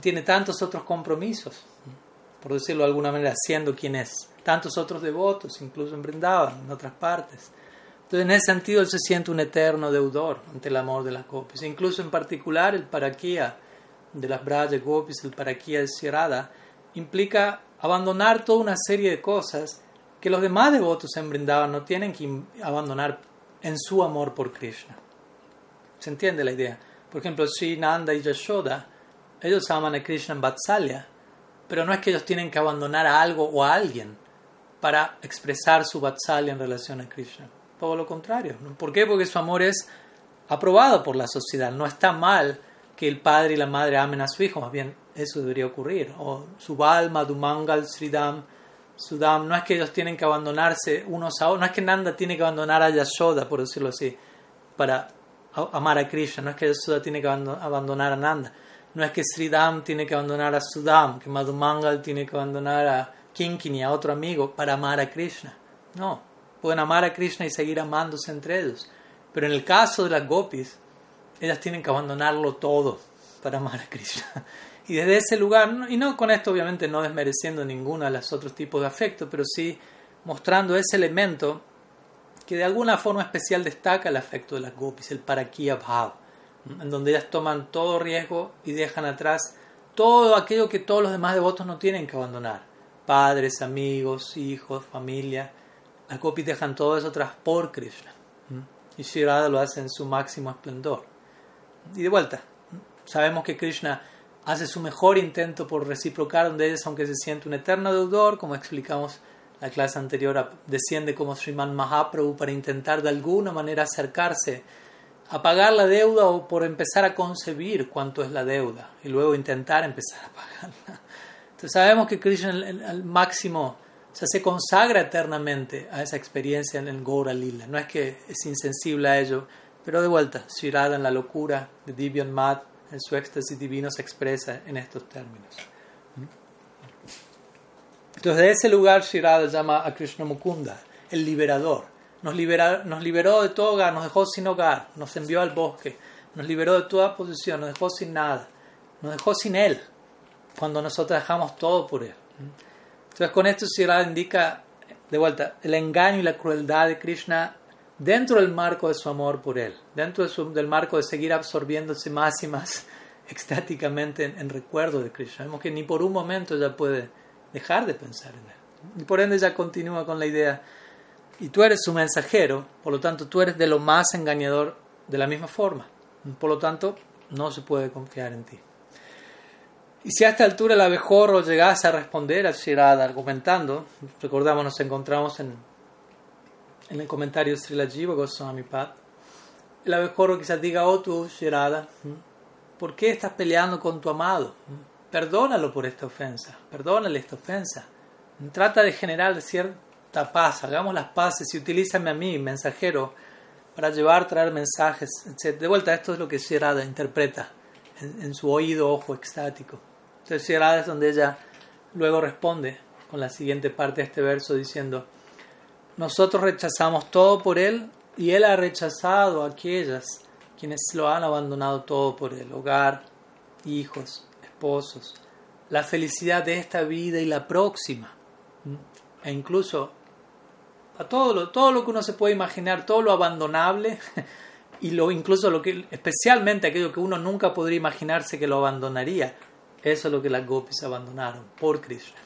tiene tantos otros compromisos, por decirlo de alguna manera, siendo quien es. Tantos otros devotos, incluso en Brindavan, en otras partes. Entonces, en ese sentido, él se siente un eterno deudor ante el amor de las gopis. Incluso en particular, el Parakia de las Braja Gopis, el Parakia de Sierada, implica abandonar toda una serie de cosas que los demás devotos en Brindavan no tienen que abandonar en su amor por Krishna. ¿Se entiende la idea? Por ejemplo, Sri Nanda y Yashoda, ellos aman a Krishna en Vatsalya, pero no es que ellos tienen que abandonar a algo o a alguien para expresar su Vatsalya en relación a Krishna. Todo lo contrario. ¿Por qué? Porque su amor es aprobado por la sociedad. No está mal que el padre y la madre amen a su hijo, más bien eso debería ocurrir. O Subal, Madhumangal, Sridam, Sudam, no es que ellos tienen que abandonarse unos a otros, no es que Nanda tiene que abandonar a Yashoda, por decirlo así, para amar a Krishna, no es que Yashoda tiene que abandonar a Nanda, no es que Sridam tiene que abandonar a Sudam, que Madhumangal tiene que abandonar a Kinkini, a otro amigo, para amar a Krishna. No, pueden amar a Krishna y seguir amándose entre ellos. Pero en el caso de las gopis, ellas tienen que abandonarlo todo para amar a Krishna. Y desde ese lugar, y no con esto obviamente no desmereciendo ninguno de los otros tipos de afecto, pero sí mostrando ese elemento que de alguna forma especial destaca el afecto de las gopis, el parakia bhav, en donde ellas toman todo riesgo y dejan atrás todo aquello que todos los demás devotos no tienen que abandonar. Padres, amigos, hijos, familia. Las gopis dejan todo eso atrás por Krishna. Y Shirada lo hace en su máximo esplendor. Y de vuelta, sabemos que Krishna hace su mejor intento por reciprocar donde ellos, aunque se siente un eterno deudor, como explicamos la clase anterior, desciende como Sriman Mahaprabhu para intentar de alguna manera acercarse a pagar la deuda o por empezar a concebir cuánto es la deuda y luego intentar empezar a pagarla. Entonces sabemos que Krishna al máximo se consagra eternamente a esa experiencia en el Gora Lila. No es que es insensible a ello, pero de vuelta, Shirada en la locura de Divyan Mat, en su éxtasis divino se expresa en estos términos. Entonces, de ese lugar, Shirada llama a Krishna Mukunda, el liberador. Nos, nos liberó de todo hogar, nos dejó sin hogar, nos envió al bosque, nos liberó de toda posición, nos dejó sin nada, nos dejó sin Él, cuando nosotros dejamos todo por Él. Entonces, con esto Shirada indica, de vuelta, el engaño y la crueldad de Krishna dentro del marco de su amor por Él, dentro del marco de seguir absorbiéndose más y más extáticamente en, en recuerdo de Krishna. Vemos que ni por un momento ya puede dejar de pensar en él. Y por ende ella continúa con la idea, y tú eres su mensajero, por lo tanto tú eres de lo más engañador de la misma forma. Por lo tanto, no se puede confiar en ti. Y si a esta altura el abejorro llegase a responder a Shirada argumentando, recordamos, nos encontramos en, en el comentario Srila Jiva Goswami Pad, el abejorro quizás diga, oh tú Shirada, ¿por qué estás peleando con tu amado? Perdónalo por esta ofensa, perdónale esta ofensa. Trata de generar paz, hagamos las paces y utilízame a mí, mensajero, para llevar, traer mensajes, etc. De vuelta, esto es lo que Shirada interpreta en, su oído, ojo extático. Entonces Shirada es donde ella luego responde con la siguiente parte de este verso diciendo, nosotros rechazamos todo por él y él ha rechazado a aquellas quienes lo han abandonado todo por él, hogar, hijos, la felicidad de esta vida y la próxima, e incluso a todo lo, todo lo que uno se puede imaginar, todo lo abandonable y lo incluso lo que especialmente aquello que uno nunca podría imaginarse que lo abandonaría, eso es lo que las gopis abandonaron por Krishna.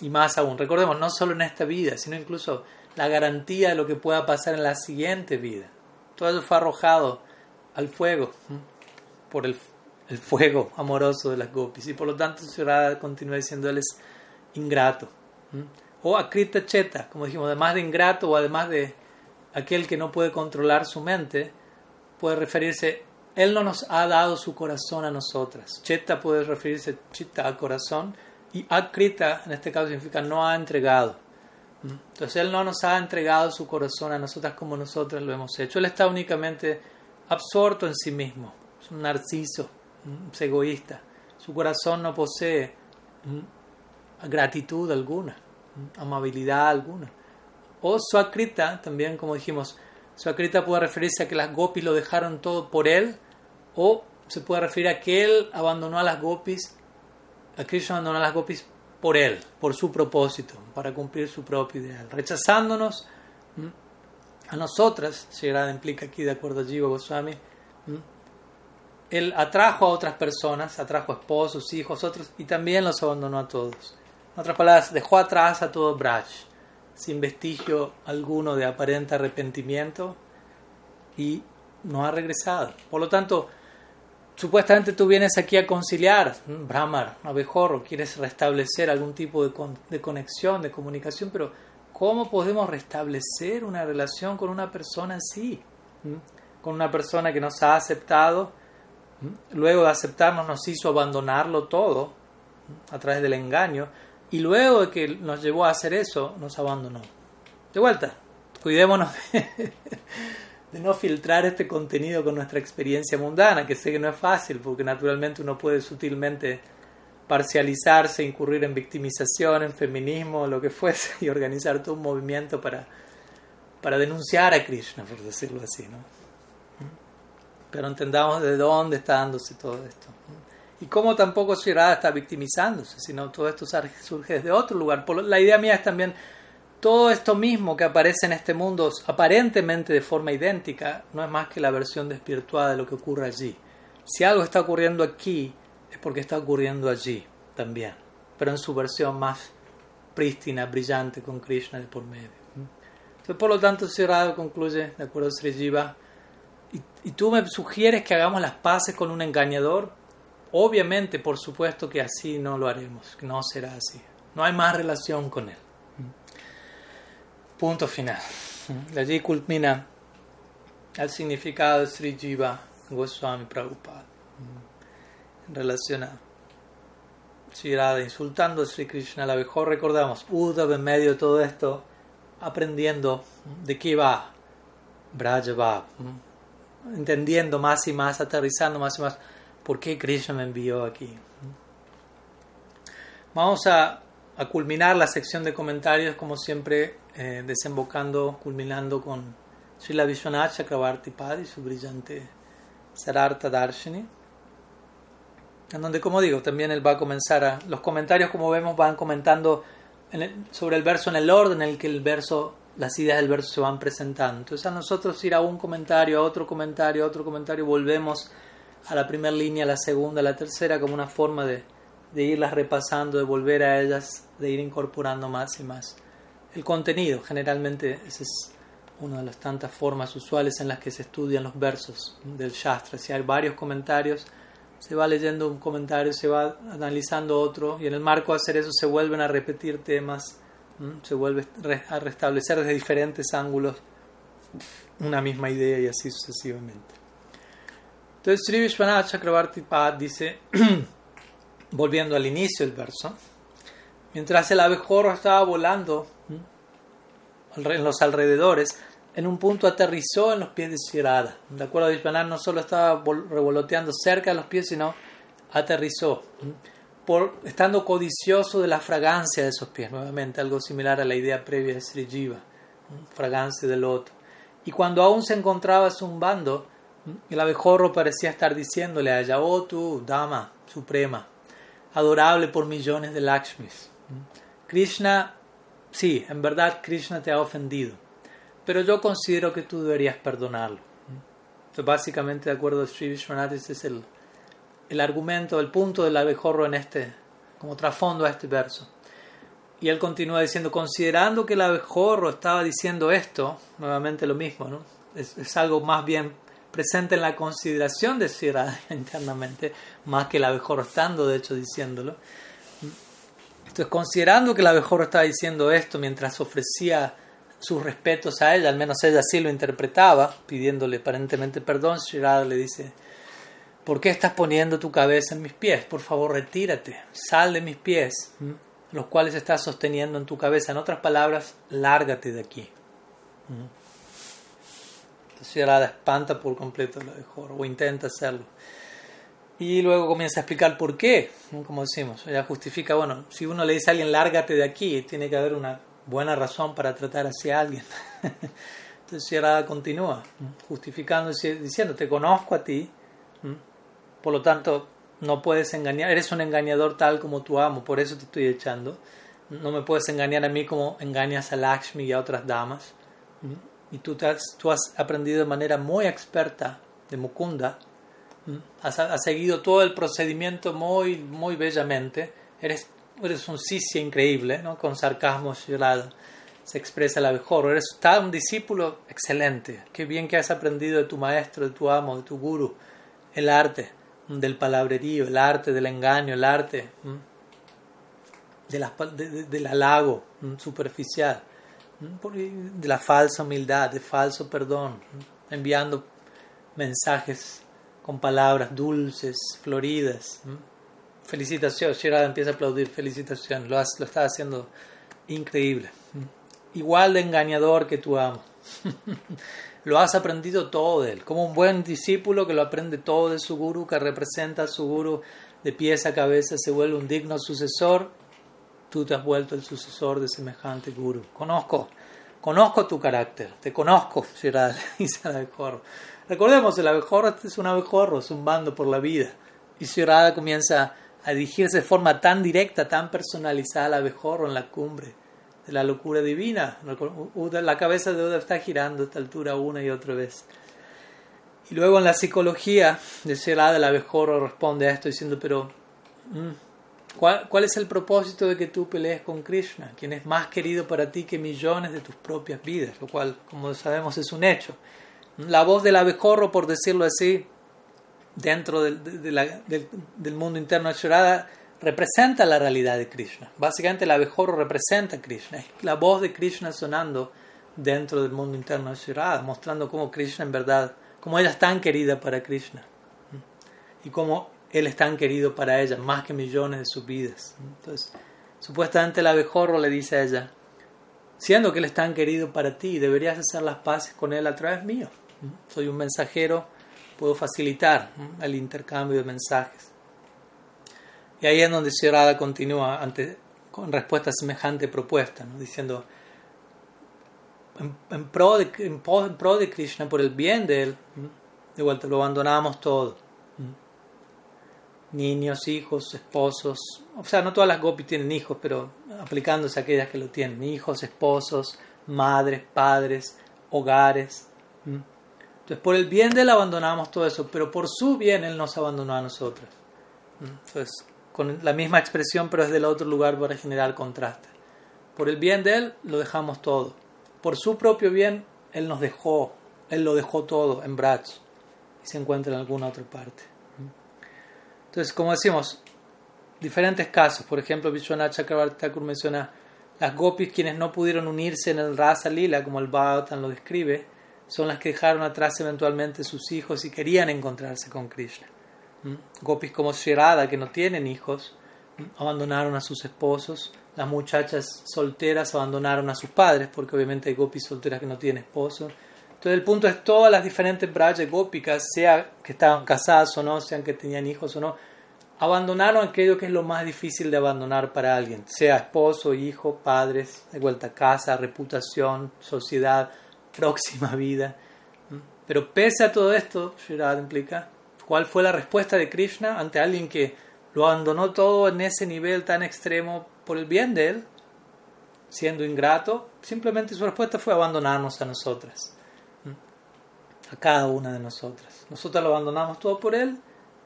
Y más aún, recordemos, no solo en esta vida, sino incluso la garantía de lo que pueda pasar en la siguiente vida. Todo eso fue arrojado al fuego por el el fuego amoroso de las gopis. Y por lo tanto, Shirada continúa diciendo, él es ingrato. O akrita cheta, como dijimos, además de ingrato o además de aquel que no puede controlar su mente, puede referirse, él no nos ha dado su corazón a nosotras. Cheta puede referirse chitta al corazón y akrita en este caso significa no ha entregado. Entonces él no nos ha entregado su corazón a nosotras como nosotras lo hemos hecho. Él está únicamente absorto en sí mismo. Es un narciso es egoísta. Su corazón no posee gratitud alguna, amabilidad alguna. O Suakrita, también como dijimos, Suakrita puede referirse a que las gopis lo dejaron todo por él, o se puede referir a que él abandonó a las gopis, a Krishna abandonó a las gopis por él, por su propósito, para cumplir su propio ideal, rechazándonos a nosotras, si implica aquí de acuerdo a Jiva Goswami, él atrajo a otras personas, atrajo a esposos, hijos, otros, y también los abandonó a todos. En otras palabras, dejó atrás a todo Braj, sin vestigio alguno de aparente arrepentimiento, y no ha regresado. Por lo tanto, supuestamente tú vienes aquí a conciliar, Brahmar, abejorro, quieres restablecer algún tipo de, de conexión, de comunicación, pero ¿cómo podemos restablecer una relación con una persona así? ¿Mm? Con una persona que nos ha aceptado luego de aceptarnos nos hizo abandonarlo todo a través del engaño y luego de que nos llevó a hacer eso nos abandonó. De vuelta, cuidémonos de, no filtrar este contenido con nuestra experiencia mundana, que sé que no es fácil porque naturalmente uno puede sutilmente parcializarse, incurrir en victimización, en feminismo, lo que fuese, y organizar todo un movimiento para, para denunciar a Krishna, por decirlo así. ¿no? pero entendamos de dónde está dándose todo esto. Y cómo tampoco Shirada está victimizándose, sino todo esto surge desde otro lugar. La idea mía es también todo esto mismo que aparece en este mundo aparentemente de forma idéntica, no es más que la versión despirituada de lo que ocurre allí. Si algo está ocurriendo aquí, es porque está ocurriendo allí también, pero en su versión más prístina, brillante, con Krishna de por medio. Entonces, por lo tanto, Shirada concluye, de acuerdo a Sri Jiva, y, tú me sugieres que hagamos las paces con un engañador, obviamente, por supuesto que así no lo haremos, no será así. No hay más relación con él. Punto final. Allí culmina el significado de Sri Jiva Goswami Prabhupada en relación a Sri insultando a Sri Krishna. La mejor recordamos, Uddhava en medio de todo esto, aprendiendo de qué va Braja entendiendo más y más, aterrizando más y más por qué Krishna me envió aquí. Vamos a, culminar la sección de comentarios, como siempre, eh, desembocando, culminando con Srila Vishwanath Chakravarti Padi, su brillante Sarartha Darshini, en donde, como digo, también él va a comenzar a. Los comentarios, como vemos, van comentando sobre el verso en el orden en el que el verso, las ideas del verso se van presentando. Entonces, a nosotros ir a un comentario, a otro comentario, a otro comentario, volvemos a la primera línea, la segunda, a la tercera, como una forma de, de irlas repasando, de volver a ellas, de ir incorporando más y más. El contenido, generalmente, esa es una de las tantas formas usuales en las que se estudian los versos del Shastra. Si hay varios comentarios, se va leyendo un comentario, se va analizando otro, y en el marco de hacer eso se vuelven a repetir temas, se vuelve a restablecer desde diferentes ángulos una misma idea y así sucesivamente. Entonces Sri Vishwanath dice, volviendo al inicio del verso, mientras el abejorro estaba volando en los alrededores, en un punto aterrizó en los pies de Shirada. De acuerdo a Vishwanath, no solo estaba revoloteando cerca de los pies, sino aterrizó, por, estando codicioso de la fragancia de esos pies, nuevamente algo similar a la idea previa de Sri Jiva, fragancia del loto. Y cuando aún se encontraba zumbando, el abejorro parecía estar diciéndole a ella, oh dama suprema, adorable por millones de Lakshmis. Krishna, sí, en verdad Krishna te ha ofendido, pero yo considero que tú deberías perdonarlo. Entonces, básicamente, de acuerdo a Sri Vishwanath, ese es el, el argumento, el punto del abejorro en este, como trasfondo a este verso. Y él continúa diciendo, considerando que el abejorro estaba diciendo esto, nuevamente lo mismo, ¿no? es algo más bien presente en la consideración de Shirada internamente, más que el abejorro estando, de hecho, diciéndolo. Entonces, considerando que el abejorro estaba diciendo esto mientras ofrecía sus respetos a ella, al menos ella así lo interpretaba, pidiéndole aparentemente perdón, Shirada le dice, ¿por qué estás poniendo tu cabeza en mis pies? Por favor, retírate, sal de mis pies, los cuales estás sosteniendo en tu cabeza. En otras palabras, lárgate de aquí. Shirada espanta por completo lo de o intenta hacerlo. Y luego comienza a explicar por qué, como decimos, ella justifica, bueno, si uno le dice a alguien lárgate de aquí, tiene que haber una buena razón para tratar hacia alguien. Entonces Shirada continúa, justificando, diciendo, te conozco a ti, por lo tanto no puedes engañar, eres un engañador tal como tu amo, por eso te estoy echando. No me puedes engañar a mí como engañas a Lakshmi y a otras damas y tú, has, tú has aprendido de manera muy experta de Mukunda, has, seguido todo el procedimiento muy, muy bellamente, eres, eres un sisya increíble, ¿no? con sarcasmo se expresa la mejor, eres un discípulo excelente, qué bien que has aprendido de tu maestro, de tu amo, de tu guru, el arte del palabrerío, el arte del engaño, el arte de la, del halago superficial de la falsa humildad, de falso perdón, enviando mensajes con palabras dulces, floridas. Felicitaciones, Shirada empieza a aplaudir, felicitaciones, lo, lo está haciendo increíble. Igual de engañador que tu amo. lo has aprendido todo de él, como un buen discípulo que lo aprende todo de su guru, que representa a su guru de pies a cabeza, se vuelve un digno sucesor tú te has vuelto el sucesor de semejante guru. Conozco, conozco tu carácter, te conozco, Shirada, dice el abejorro. Recordemos, el abejorro es un abejorro, es un bando por la vida. Y Shirada comienza a dirigirse de forma tan directa, tan personalizada al abejorro en la cumbre de la locura divina. La cabeza de Uda está girando a esta altura una y otra vez. Y luego en la psicología de Shirada, el abejorro responde a esto diciendo, pero... Mm, ¿Cuál, es el propósito de que tú pelees con Krishna, quien es más querido para ti que millones de tus propias vidas? Lo cual, como sabemos, es un hecho. La voz del abejorro, por decirlo así, dentro del, del, mundo interno de Shurada, representa la realidad de Krishna. Básicamente, el abejorro representa a Krishna. Es la voz de Krishna sonando dentro del mundo interno de Shurada, mostrando cómo Krishna, en verdad, cómo ella es tan querida para Krishna. Y cómo él es tan querido para ella, más que millones de sus vidas. Entonces, supuestamente el abejorro le dice a ella, siendo que Él es tan querido para ti, deberías hacer las paces con Él a través mío. Soy un mensajero, puedo facilitar el intercambio de mensajes. Y ahí es donde Sri continúa con respuesta a semejante propuesta, diciendo, en, pro de, en, pro de Krishna, por el bien de él, de vuelta lo abandonamos todo. Niños, hijos, esposos, o sea, no todas las gopis tienen hijos, pero aplicándose a aquellas que lo tienen, hijos, esposos, madres, padres, hogares. Entonces, por el bien de él abandonamos todo eso, pero por su bien él nos abandonó a nosotros. Entonces, con la misma expresión, pero desde el otro lugar para generar contraste. Por el bien de él lo dejamos todo. Por su propio bien, él nos dejó, él lo dejó todo en Brach y se encuentra en alguna otra parte. Entonces, como decimos, diferentes casos. Por ejemplo, Vishwanath Chakrabarti Thakur menciona las gopis quienes no pudieron unirse en el Rasa Lila, como el Bhagavatam lo describe, son las que dejaron atrás eventualmente sus hijos y querían encontrarse con Krishna. Gopis como Shirada, que no tienen hijos, abandonaron a sus esposos. Las muchachas solteras abandonaron a sus padres, porque obviamente hay gopis solteras que no tienen esposos. Entonces el punto es todas las diferentes brayas gópicas, sea que estaban casadas o no, sean que tenían hijos o no, abandonaron aquello que es lo más difícil de abandonar para alguien, sea esposo, hijo, padres, de vuelta a casa, reputación, sociedad, próxima vida. Pero pese a todo esto, Shirada implica, ¿Cuál fue la respuesta de Krishna ante alguien que lo abandonó todo en ese nivel tan extremo por el bien de él, siendo ingrato? Simplemente su respuesta fue abandonarnos a nosotras, a cada una de nosotras. Nosotros lo abandonamos todo por él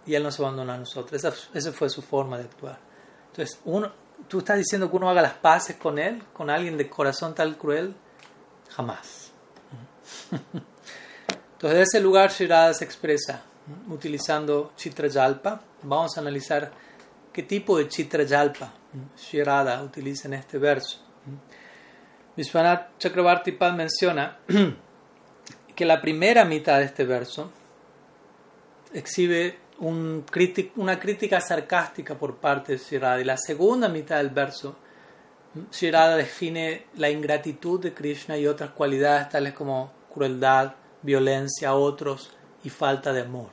y él nos abandonó a nosotros. Esa, fue su forma de actuar. Entonces, uno, ¿tú estás diciendo que uno haga las paces con él, con alguien de corazón tal cruel? Jamás. Entonces, de ese lugar Shirada se expresa utilizando Chitrayalpa. Vamos a analizar qué tipo de Chitrayalpa Shirada utiliza en este verso. Vishwanath Chakrabarti Pal menciona que la primera mitad de este verso exhibe un una crítica sarcástica por parte de Shirada y la segunda mitad del verso Shirada define la ingratitud de Krishna y otras cualidades tales como crueldad, violencia a otros y falta de amor.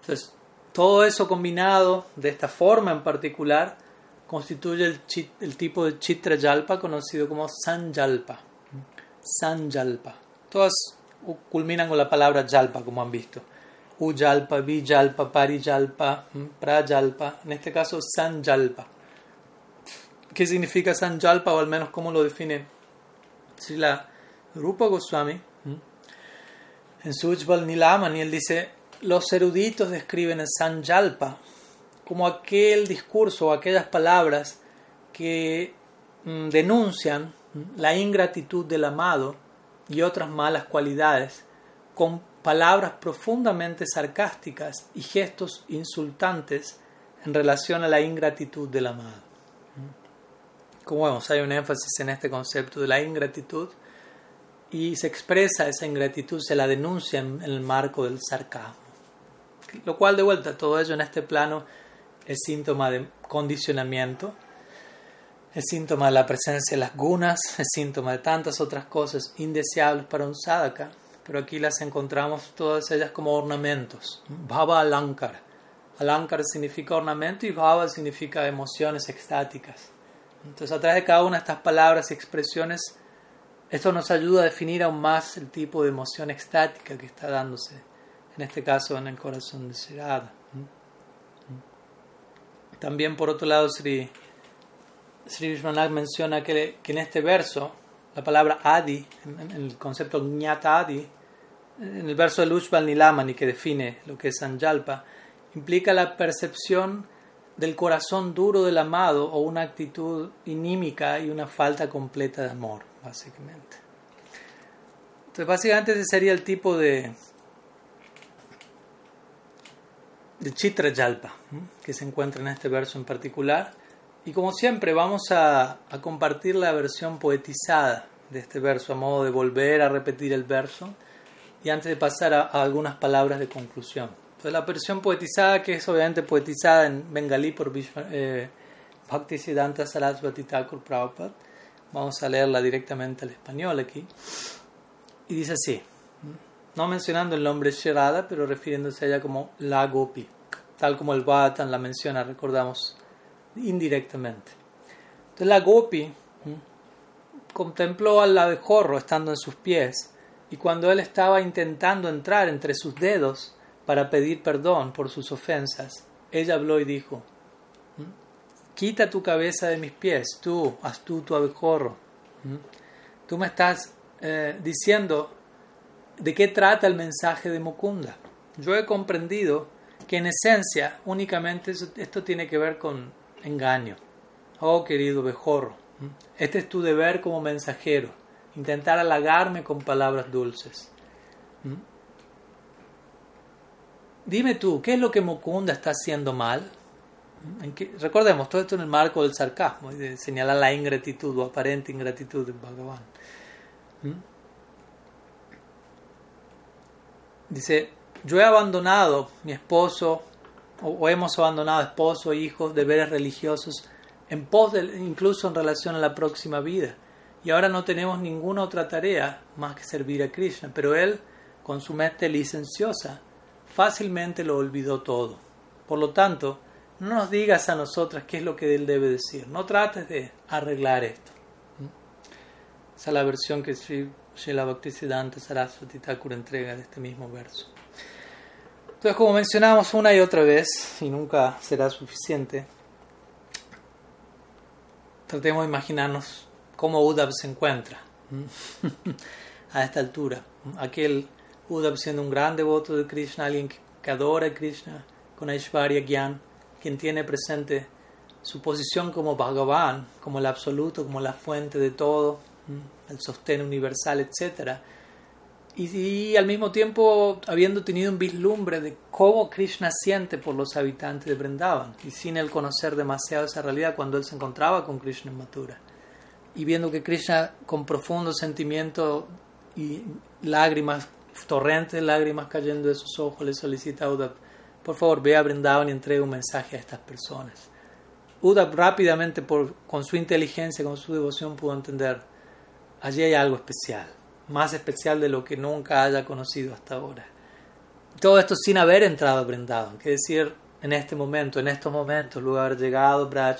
Entonces, todo eso combinado de esta forma en particular constituye el, el tipo de chitra yalpa conocido como sanjalpa. Sanjalpa. Todas culminan con la palabra yalpa, como han visto. Ujalpa, Vijalpa, Parijalpa, Prajalpa. En este caso, Sanjalpa. ¿Qué significa Sanjalpa o al menos cómo lo define la Rupa Goswami? En su Ujjval Nilamani él dice, los eruditos describen el Sanjalpa como aquel discurso o aquellas palabras que mm, denuncian la ingratitud del amado y otras malas cualidades con palabras profundamente sarcásticas y gestos insultantes en relación a la ingratitud del amado. Como vemos, hay un énfasis en este concepto de la ingratitud y se expresa esa ingratitud, se la denuncia en, el marco del sarcasmo. Lo cual, de vuelta, todo ello en este plano es síntoma de condicionamiento, es síntoma de la presencia de las gunas, es síntoma de tantas otras cosas indeseables para un sadhaka, pero aquí las encontramos todas ellas como ornamentos. Bhava Alankar. Alankar significa ornamento y Bhava significa emociones extáticas. Entonces, a través de cada una de estas palabras y expresiones, esto nos ayuda a definir aún más el tipo de emoción extática que está dándose, en este caso en el corazón de Sirada. También, por otro lado, Sri, Sri menciona que, en este verso, la palabra Adi, en, el concepto Ñata Adi, en el verso de Lushbal Nilamani que define lo que es Sanjalpa, implica la percepción del corazón duro del amado o una actitud inímica y una falta completa de amor básicamente. Entonces, básicamente ese sería el tipo de, de Chitra Yalpa que se encuentra en este verso en particular. Y como siempre, vamos a, a, compartir la versión poetizada de este verso, a modo de volver a repetir el verso y antes de pasar a, algunas palabras de conclusión. Entonces, la versión poetizada, que es obviamente poetizada en bengalí por eh, Bhaktisiddhanta Saraswati Thakur Prabhupada, Vamos a leerla directamente al español aquí. Y dice así, no mencionando el nombre Sherada, pero refiriéndose a ella como la Gopi, tal como el Bhattan la menciona, recordamos, indirectamente. Entonces la Gopi contempló al abejorro estando en sus pies, y cuando él estaba intentando entrar entre sus dedos para pedir perdón por sus ofensas, ella habló y dijo, quita tu cabeza de mis pies, tú, astuto abejorro. Tú me estás eh, diciendo de qué trata el mensaje de Mukunda. Yo he comprendido que en esencia únicamente esto tiene que ver con engaño. Oh querido abejorro, este es tu deber como mensajero, intentar halagarme con palabras dulces. Dime tú, ¿qué es lo que Mukunda está haciendo mal? recordemos, todo esto en el marco del sarcasmo de señalar la ingratitud o aparente ingratitud de Bhagavan. Dice, yo he abandonado mi esposo, o, hemos abandonado esposo, hijos, deberes religiosos, en pos incluso en relación a la próxima vida. Y ahora no tenemos ninguna otra tarea más que servir a Krishna. Pero él, con su mente licenciosa, fácilmente lo olvidó todo. Por lo tanto, no nos digas a nosotras qué es lo que él debe decir. No trates de arreglar esto. Esa es la versión que Srila Bhaktisiddhanta Saraswati Thakur entrega de este mismo verso. Entonces, como mencionamos una y otra vez, y nunca será suficiente, tratemos de imaginarnos cómo Uddhav se encuentra a esta altura. Aquel Uddhav siendo un gran devoto de Krishna, alguien que adora a Krishna con Aishvarya Gyan, quien tiene presente su posición como Bhagavan, como el absoluto, como la fuente de todo, el sostén universal, etc. Y, al mismo tiempo habiendo tenido un vislumbre de cómo Krishna siente por los habitantes de Vrindavan, y sin él conocer demasiado esa realidad cuando él se encontraba con Krishna en Mathura. Y viendo que Krishna con profundo sentimiento y lágrimas, torrentes de lágrimas cayendo de sus ojos, le solicita a por favor, ve a Brindavan y entregue un mensaje a estas personas. Uda rápidamente, por, con su inteligencia, con su devoción, pudo entender, allí hay algo especial, más especial de lo que nunca haya conocido hasta ahora. Todo esto sin haber entrado a Brindavan, que decir, en este momento, en estos momentos, luego de haber llegado Braj,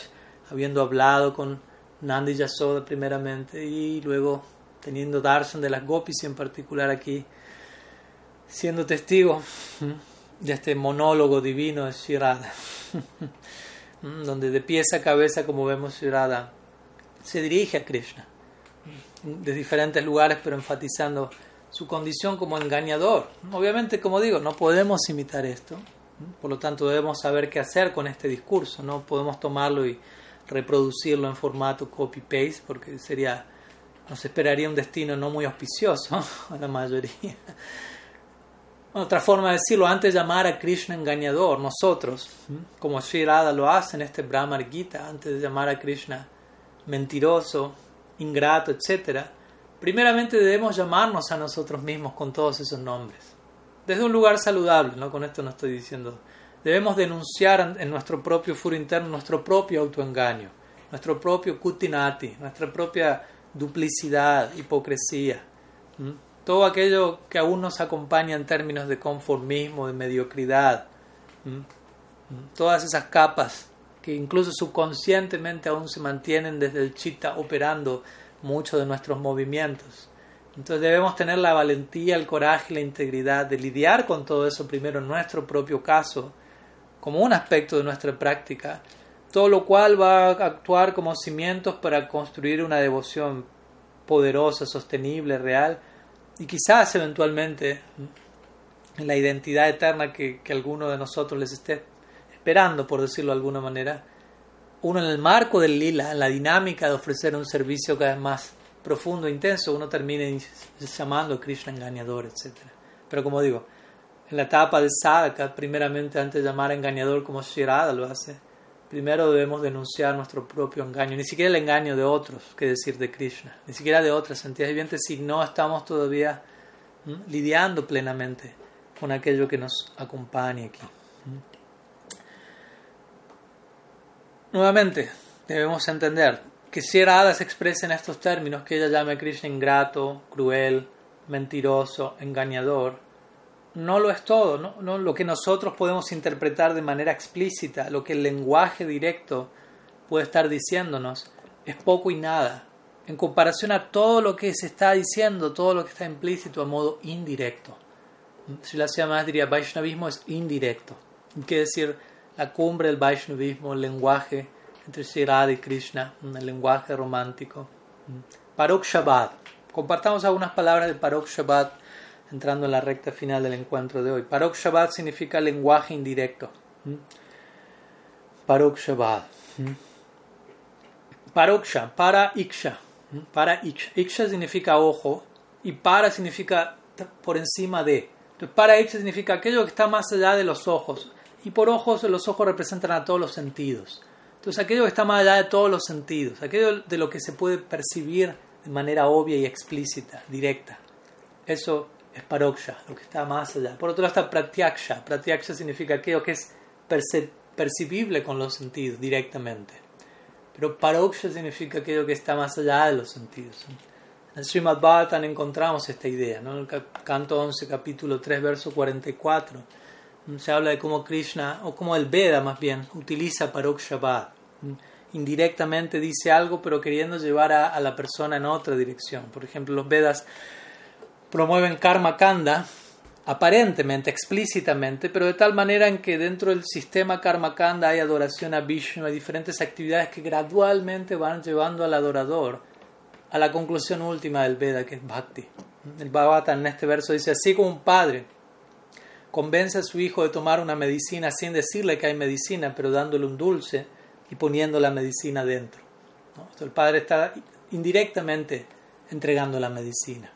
habiendo hablado con Nandi Yasoda primeramente y luego teniendo darshan de las gopis en particular aquí, siendo testigo de este monólogo divino de Shirada, donde de pies a cabeza, como vemos Shirada, se dirige a Krishna de diferentes lugares, pero enfatizando su condición como engañador. Obviamente, como digo, no podemos imitar esto, por lo tanto debemos saber qué hacer con este discurso, no podemos tomarlo y reproducirlo en formato copy-paste, porque sería, nos esperaría un destino no muy auspicioso a la mayoría. Otra forma de decirlo, antes de llamar a Krishna engañador, nosotros, como Sri Radha lo hace en este Brahma Gita, antes de llamar a Krishna mentiroso, ingrato, etc., primeramente debemos llamarnos a nosotros mismos con todos esos nombres. Desde un lugar saludable, ¿no? con esto no estoy diciendo. Debemos denunciar en nuestro propio furo interno nuestro propio autoengaño, nuestro propio kutinati, nuestra propia duplicidad, hipocresía todo aquello que aún nos acompaña en términos de conformismo, de mediocridad, todas esas capas que incluso subconscientemente aún se mantienen desde el chitta operando muchos de nuestros movimientos. Entonces debemos tener la valentía, el coraje y la integridad de lidiar con todo eso primero en nuestro propio caso, como un aspecto de nuestra práctica, todo lo cual va a actuar como cimientos para construir una devoción poderosa, sostenible, real, y quizás eventualmente en la identidad eterna que, que alguno de nosotros les esté esperando, por decirlo de alguna manera, uno en el marco del lila, en la dinámica de ofrecer un servicio cada vez más profundo e intenso, uno termine llamando a Krishna engañador, etc. Pero como digo, en la etapa de sadhaka, primeramente antes de llamar a engañador como Shirada lo hace, primero debemos denunciar nuestro propio engaño, ni siquiera el engaño de otros, que decir de Krishna, ni siquiera de otras entidades vivientes, si no estamos todavía lidiando plenamente con aquello que nos acompaña aquí. Nuevamente, debemos entender que si Radha se expresa en estos términos, que ella llame a Krishna ingrato, cruel, mentiroso, engañador, no lo es todo. ¿no? lo que nosotros podemos interpretar de manera explícita, lo que el lenguaje directo puede estar diciéndonos, es poco y nada, en comparación a todo lo que se está diciendo, todo lo que está implícito a modo indirecto. Si la más diría, Vaishnavismo es indirecto. Quiere decir, la cumbre del Vaishnavismo, el lenguaje entre Sri y Krishna, el lenguaje romántico. Parok Shabbat. Compartamos algunas palabras de Parok Shabbat entrando en la recta final del encuentro de hoy. Parok Shabbat significa lenguaje indirecto. Parok Shabbat. Paroksha, para Iksha. Para Iksha. Iksha significa ojo y para significa por encima de. Entonces, para Iksha significa aquello que está más allá de los ojos. Y por ojos, los ojos representan a todos los sentidos. Entonces, aquello que está más allá de todos los sentidos, aquello de lo que se puede percibir de manera obvia y explícita, directa. Eso es paroksha, lo que está más allá. Por otro lado está pratyaksha. Pratyaksha significa aquello que es percibible con los sentidos directamente. Pero paroksha significa aquello que está más allá de los sentidos. En Srimad Bhattan encontramos esta idea, ¿no? en el canto 11, capítulo 3, verso 44. Se habla de cómo Krishna, o cómo el Veda más bien, utiliza bhat. Indirectamente dice algo, pero queriendo llevar a, la persona en otra dirección. Por ejemplo, los Vedas promueven karma kanda, aparentemente, explícitamente, pero de tal manera en que dentro del sistema karma kanda hay adoración a Vishnu, hay diferentes actividades que gradualmente van llevando al adorador a la conclusión última del Veda, que es Bhakti. El Bhagavatam en este verso dice, así como un padre convence a su hijo de tomar una medicina sin decirle que hay medicina, pero dándole un dulce y poniendo la medicina dentro. el padre está indirectamente entregando la medicina.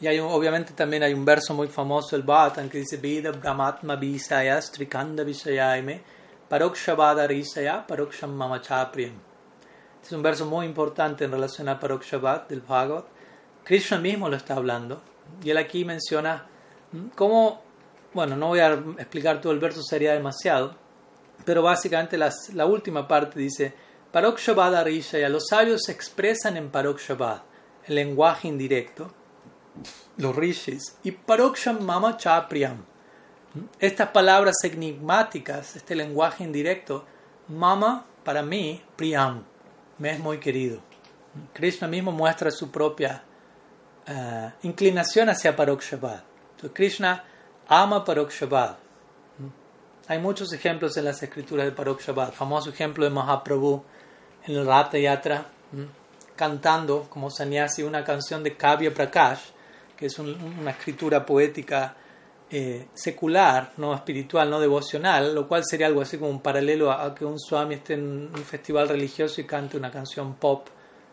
Y hay, obviamente también hay un verso muy famoso, el Bhatan, que dice Vida Brahmatma Visaya Strikanda Visayaime Parokshabada Risaya Paroksham Mamachapriyam. Es un verso muy importante en relación a Parokshabat del Bhagavad. Krishna mismo lo está hablando. Y él aquí menciona cómo, bueno, no voy a explicar todo el verso, sería demasiado, pero básicamente las, la última parte dice, Parokshabada Rishaya, los sabios se expresan en Parokshabad, el lenguaje indirecto, los rishis, y Paroksham Mama Chapriyam. Estas palabras enigmáticas, este lenguaje indirecto, Mama, para mí, Priyam, me es muy querido. Krishna mismo muestra su propia uh, inclinación hacia Parokshabad. Entonces, Krishna ama Parokshabad. Hay muchos ejemplos en las escrituras de Parokshabad. Famoso ejemplo de Mahaprabhu en el Rata Yatra, cantando como sannyasi una canción de Kavya Prakash, que es una escritura poética eh, secular, no espiritual, no devocional, lo cual sería algo así como un paralelo a, que un swami esté en un festival religioso y cante una canción pop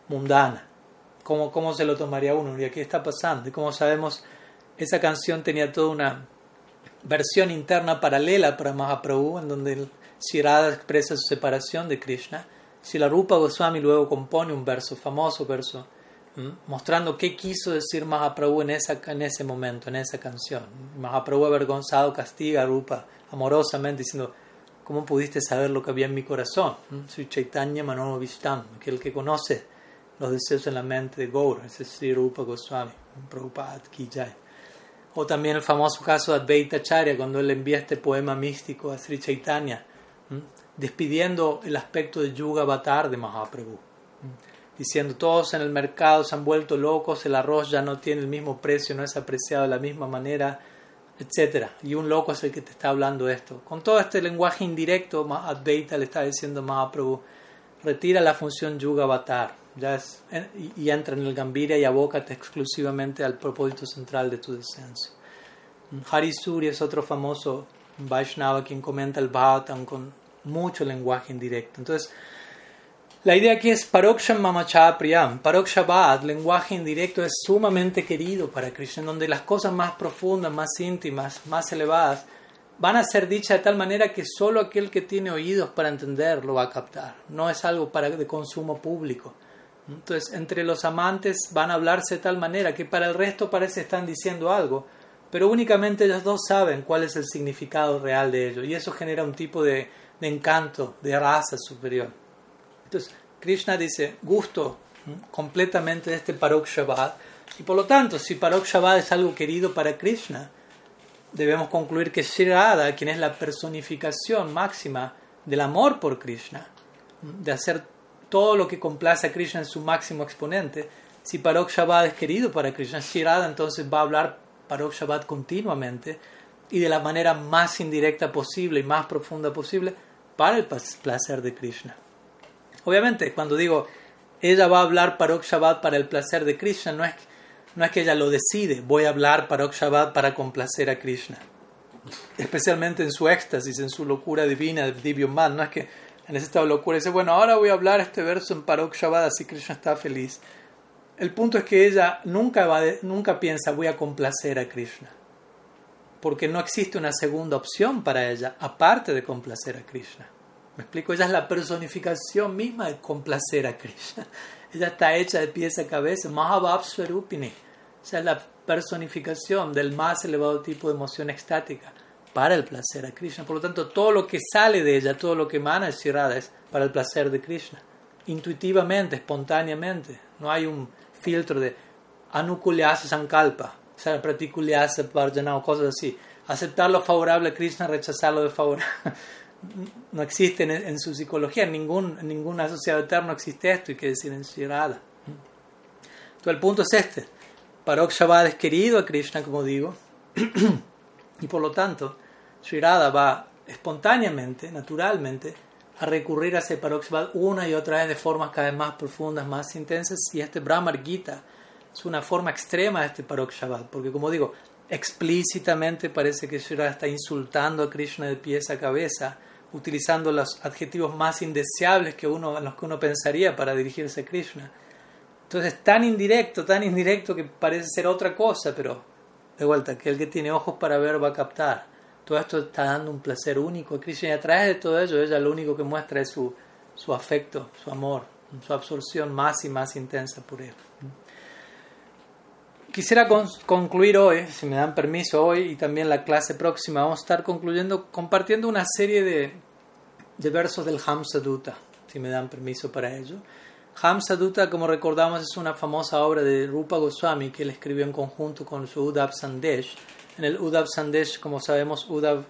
mundana. ¿Cómo, cómo se lo tomaría uno? ¿Y qué está pasando? Y como sabemos, esa canción tenía toda una versión interna paralela para Mahaprabhu, en donde Shirada expresa su separación de Krishna. Si la Rupa Goswami luego compone un verso, famoso verso, mostrando qué quiso decir Mahaprabhu en, esa, en ese momento, en esa canción. Mahaprabhu avergonzado castiga a Rupa amorosamente diciendo, ¿cómo pudiste saber lo que había en mi corazón? Soy Chaitanya Manono Vishtam, que el que conoce los deseos en la mente de Gaur, es Rupa Goswami, Prabhupada Ki O también el famoso caso de Advaita Acharya, cuando él envía este poema místico a Sri Chaitanya, despidiendo el aspecto de Yuga Avatar de Mahaprabhu diciendo todos en el mercado se han vuelto locos, el arroz ya no tiene el mismo precio, no es apreciado de la misma manera, etc. Y un loco es el que te está hablando esto. Con todo este lenguaje indirecto, Advaita le está diciendo Mahaprabhu, retira la función Yuga Avatar ya y, entra en el Gambira y abócate exclusivamente al propósito central de tu descenso. Harisuri es otro famoso Vaishnava quien comenta el Bhagavatam con mucho lenguaje indirecto. Entonces, la idea aquí es Paroksham Mamacha Priyam. Parokshabad, lenguaje indirecto, es sumamente querido para Krishna, donde las cosas más profundas, más íntimas, más elevadas, van a ser dichas de tal manera que solo aquel que tiene oídos para entender lo va a captar. No es algo para de consumo público. Entonces, entre los amantes van a hablarse de tal manera que para el resto parece están diciendo algo, pero únicamente ellos dos saben cuál es el significado real de ello. Y eso genera un tipo de, encanto, de raza superior. Entonces, Krishna dice, gusto completamente de este Parok Shabbat, Y por lo tanto, si Parok Shabbat es algo querido para Krishna, debemos concluir que Radha, quien es la personificación máxima del amor por Krishna, de hacer todo lo que complace a Krishna en su máximo exponente, si Parok Shabbat es querido para Krishna, Sri Radha entonces va a hablar Parok Shabbat continuamente y de la manera más indirecta posible y más profunda posible para el placer de Krishna. Obviamente, cuando digo ella va a hablar Parok Shabbat para el placer de Krishna, no es, no es que ella lo decide, voy a hablar Parok Shabbat para complacer a Krishna. Especialmente en su éxtasis, en su locura divina de no es que en ese estado de locura dice, bueno, ahora voy a hablar este verso en Parok Shabbat, así Krishna está feliz. El punto es que ella nunca, va nunca piensa voy a complacer a Krishna, porque no existe una segunda opción para ella aparte de complacer a Krishna. Me explico, ella es la personificación misma de complacer a Krishna. Ella está hecha de pies a cabeza, Mahabhav Swarupini. Esa es la personificación del más elevado tipo de emoción extática para el placer a Krishna. Por lo tanto, todo lo que sale de ella, todo lo que emana de Shirada es para el placer de Krishna. Intuitivamente, espontáneamente. No hay un filtro de anukulyasa sankalpa, praticulyasa parjana o cosas así. Aceptar lo favorable a Krishna, rechazarlo de favorable. no existe en, su psicología, en ningún, ningún asociado eterno existe esto, y que decir en Shirada. Entonces el punto es este. Parok Shabbat es querido a Krishna, como digo, y por lo tanto, Shirada va espontáneamente, naturalmente, a recurrir a ese Shabbat una y otra vez de formas cada vez más profundas, más intensas, y este Brahmar Gita es una forma extrema de este Shabbat, porque como digo, explícitamente parece que Shirada está insultando a Krishna de pies a cabeza, utilizando los adjetivos más indeseables que uno, en los que uno pensaría para dirigirse a Krishna. Entonces es tan indirecto, tan indirecto que parece ser otra cosa, pero de vuelta, que el que tiene ojos para ver va a captar. Todo esto está dando un placer único a Krishna y a través de todo ello ella lo único que muestra es su, su afecto, su amor, su absorción más y más intensa por él. Quisiera concluir hoy, si me dan permiso hoy y también la clase próxima, vamos a estar concluyendo, compartiendo una serie de, de versos del Hamsa Dutta, si me dan permiso para ello. Hamsa Dutta, como recordamos, es una famosa obra de Rupa Goswami que él escribió en conjunto con su Uddhav Sandesh. En el Uddhav Sandesh, como sabemos, Uddhav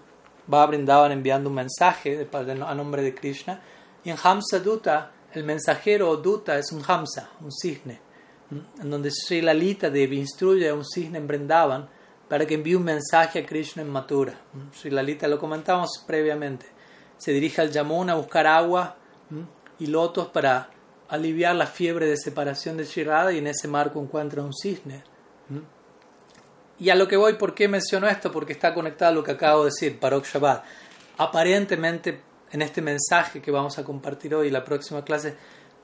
va a brindaban enviando un mensaje a nombre de Krishna. Y en Hamsa Dutta, el mensajero o Dutta es un Hamsa, un cisne en donde Sri Lalita Devi instruye a un cisne en Brindavan para que envíe un mensaje a Krishna en Mathura. Sri Lalita, lo comentamos previamente, se dirige al Yamuna a buscar agua y lotos para aliviar la fiebre de separación de Shirada y en ese marco encuentra un cisne. Y a lo que voy, ¿por qué menciono esto? Porque está conectado a lo que acabo de decir, Parok Shabbat. Aparentemente, en este mensaje que vamos a compartir hoy, la próxima clase,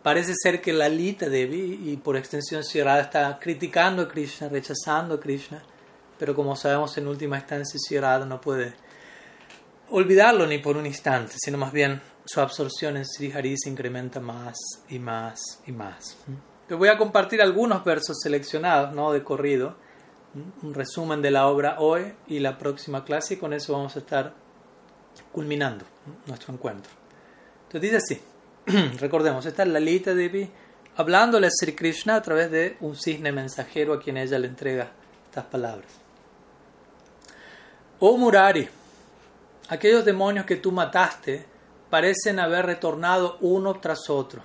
parece ser que Lalita Devi y por extensión Shirada está criticando a Krishna, rechazando a Krishna, pero como sabemos en última instancia Shirada no puede olvidarlo ni por un instante, sino más bien su absorción en Sri Hari se incrementa más y más y más. Les voy a compartir algunos versos seleccionados, no de corrido, un resumen de la obra hoy y la próxima clase y con eso vamos a estar culminando nuestro encuentro. Entonces dice así. Recordemos, esta es Lalita Devi hablándole a Sri Krishna a través de un cisne mensajero a quien ella le entrega estas palabras. Oh Murari, aquellos demonios que tú mataste parecen haber retornado uno tras otro.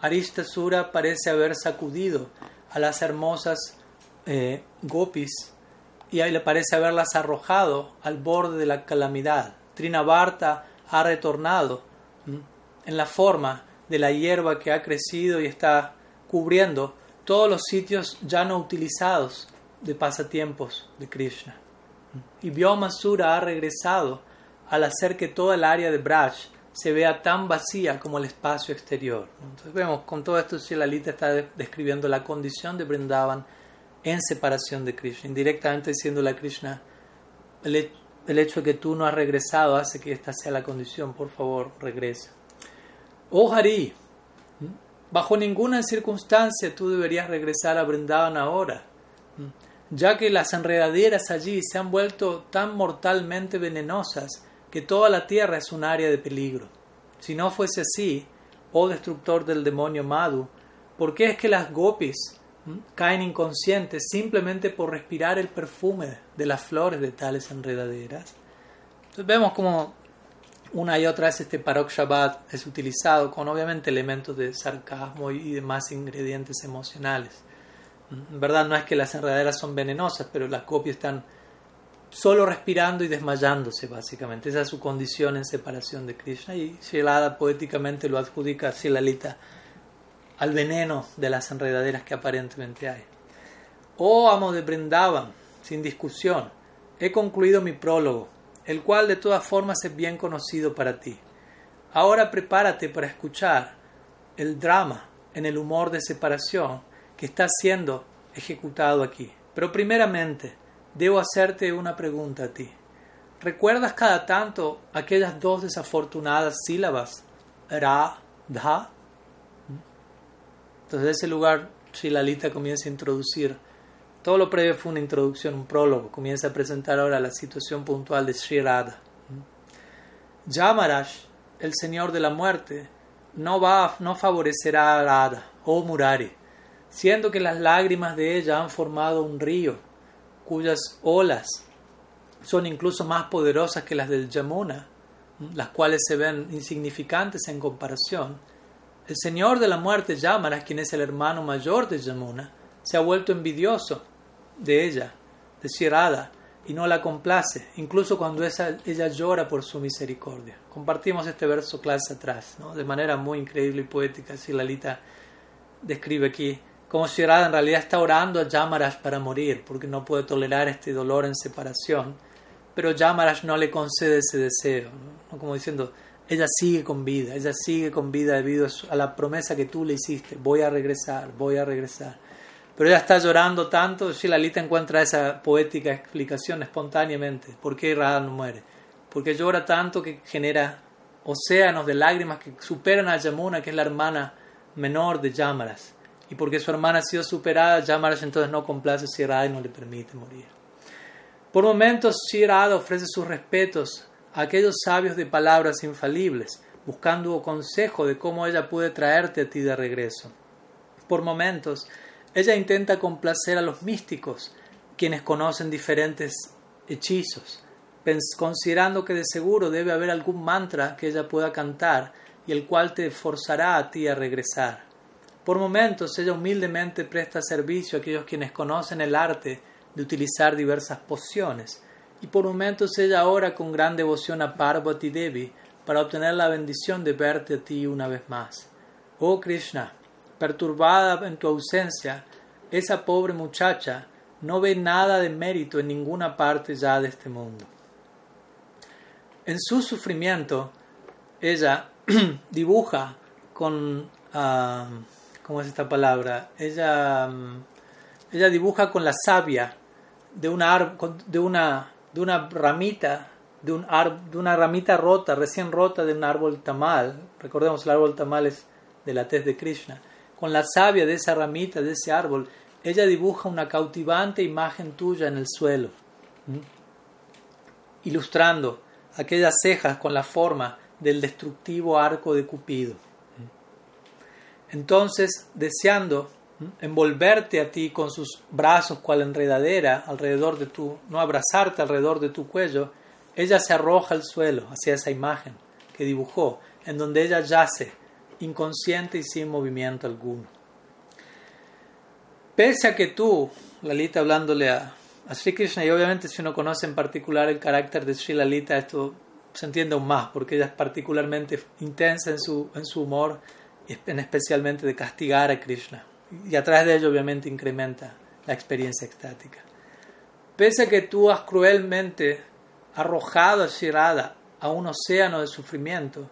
Aristasura parece haber sacudido a las hermosas eh, gopis y le parece haberlas arrojado al borde de la calamidad. Trinavarta ha retornado en la forma de la hierba que ha crecido y está cubriendo todos los sitios ya no utilizados de pasatiempos de Krishna. Y Vyomasura ha regresado al hacer que toda el área de Braj se vea tan vacía como el espacio exterior. Entonces vemos, con todo esto Shilalita está describiendo la condición de Brindavan en separación de Krishna, indirectamente diciéndole a Krishna, el, el hecho de que tú no has regresado hace que esta sea la condición, por favor, regresa. Oh Hari, bajo ninguna circunstancia tú deberías regresar a Brindavan ahora, ya que las enredaderas allí se han vuelto tan mortalmente venenosas que toda la tierra es un área de peligro. Si no fuese así, oh destructor del demonio Madhu, ¿por qué es que las gopis caen inconscientes simplemente por respirar el perfume de las flores de tales enredaderas. Entonces vemos como una y otra vez este Parok Shabbat es utilizado con obviamente elementos de sarcasmo y demás ingredientes emocionales. En verdad no es que las enredaderas son venenosas, pero las copias están solo respirando y desmayándose básicamente. Esa es su condición en separación de Krishna y Shilada poéticamente lo adjudica a Shilalita al veneno de las enredaderas que aparentemente hay. Oh amo de Brindavan, sin discusión, he concluido mi prólogo, el cual de todas formas es bien conocido para ti. Ahora prepárate para escuchar el drama en el humor de separación que está siendo ejecutado aquí. Pero primeramente, debo hacerte una pregunta a ti. ¿Recuerdas cada tanto aquellas dos desafortunadas sílabas, ra, dha? Entonces, de ese lugar, Shilalita comienza a introducir. Todo lo previo fue una introducción, un prólogo. Comienza a presentar ahora la situación puntual de Sri Radha. Yamaraj, el señor de la muerte, no, va, no favorecerá a Radha o Murari, siendo que las lágrimas de ella han formado un río, cuyas olas son incluso más poderosas que las del Yamuna, las cuales se ven insignificantes en comparación el señor de la muerte, Yamara, quien es el hermano mayor de Yamuna, se ha vuelto envidioso de ella, de Shirada, y no la complace, incluso cuando ella llora por su misericordia. Compartimos este verso clase atrás, de manera muy increíble y poética. Si Lalita describe aquí como Shirada en realidad está orando a Yamarash para morir, porque no puede tolerar este dolor en separación, pero Yamarash no le concede ese deseo, como diciendo, ella sigue con vida, ella sigue con vida debido a la promesa que tú le hiciste, voy a regresar, voy a regresar. Pero ella está llorando tanto, Shilalita encuentra esa poética explicación espontáneamente. ¿Por qué Radha no muere? Porque llora tanto que genera océanos de lágrimas que superan a Yamuna, que es la hermana menor de Yamaras. Y porque su hermana ha sido superada, Yamaras entonces no complace a Radha y no le permite morir. Por momentos, Shirada ofrece sus respetos aquellos sabios de palabras infalibles, buscando consejo de cómo ella puede traerte a ti de regreso. Por momentos, ella intenta complacer a los místicos, quienes conocen diferentes hechizos, considerando que de seguro debe haber algún mantra que ella pueda cantar y el cual te forzará a ti a regresar. Por momentos, ella humildemente presta servicio a aquellos quienes conocen el arte de utilizar diversas pociones, y por momentos ella ora con gran devoción a Parvati Devi para obtener la bendición de verte a ti una vez más. Oh Krishna, perturbada en tu ausencia, esa pobre muchacha no ve nada de mérito en ninguna parte ya de este mundo. En su sufrimiento, ella dibuja con... Ah, ¿Cómo es esta palabra? Ella, mm, ella dibuja con la savia de una, de una de una ramita, de, un de una ramita rota, recién rota de un árbol tamal. Recordemos, el árbol tamal es de la tez de Krishna. Con la savia de esa ramita, de ese árbol, ella dibuja una cautivante imagen tuya en el suelo, ilustrando aquellas cejas con la forma del destructivo arco de Cupido. Entonces, deseando envolverte a ti con sus brazos cual enredadera alrededor de tu, no abrazarte alrededor de tu cuello, ella se arroja al suelo hacia esa imagen que dibujó, en donde ella yace, inconsciente y sin movimiento alguno. Pese a que tú, Lalita hablándole a, a Sri Krishna, y obviamente si uno conoce en particular el carácter de Sri Lalita, esto se entiende aún más, porque ella es particularmente intensa en su, en su humor, especialmente de castigar a Krishna y a través de ello obviamente incrementa la experiencia extática. Pese a que tú has cruelmente arrojado a Shirada a un océano de sufrimiento,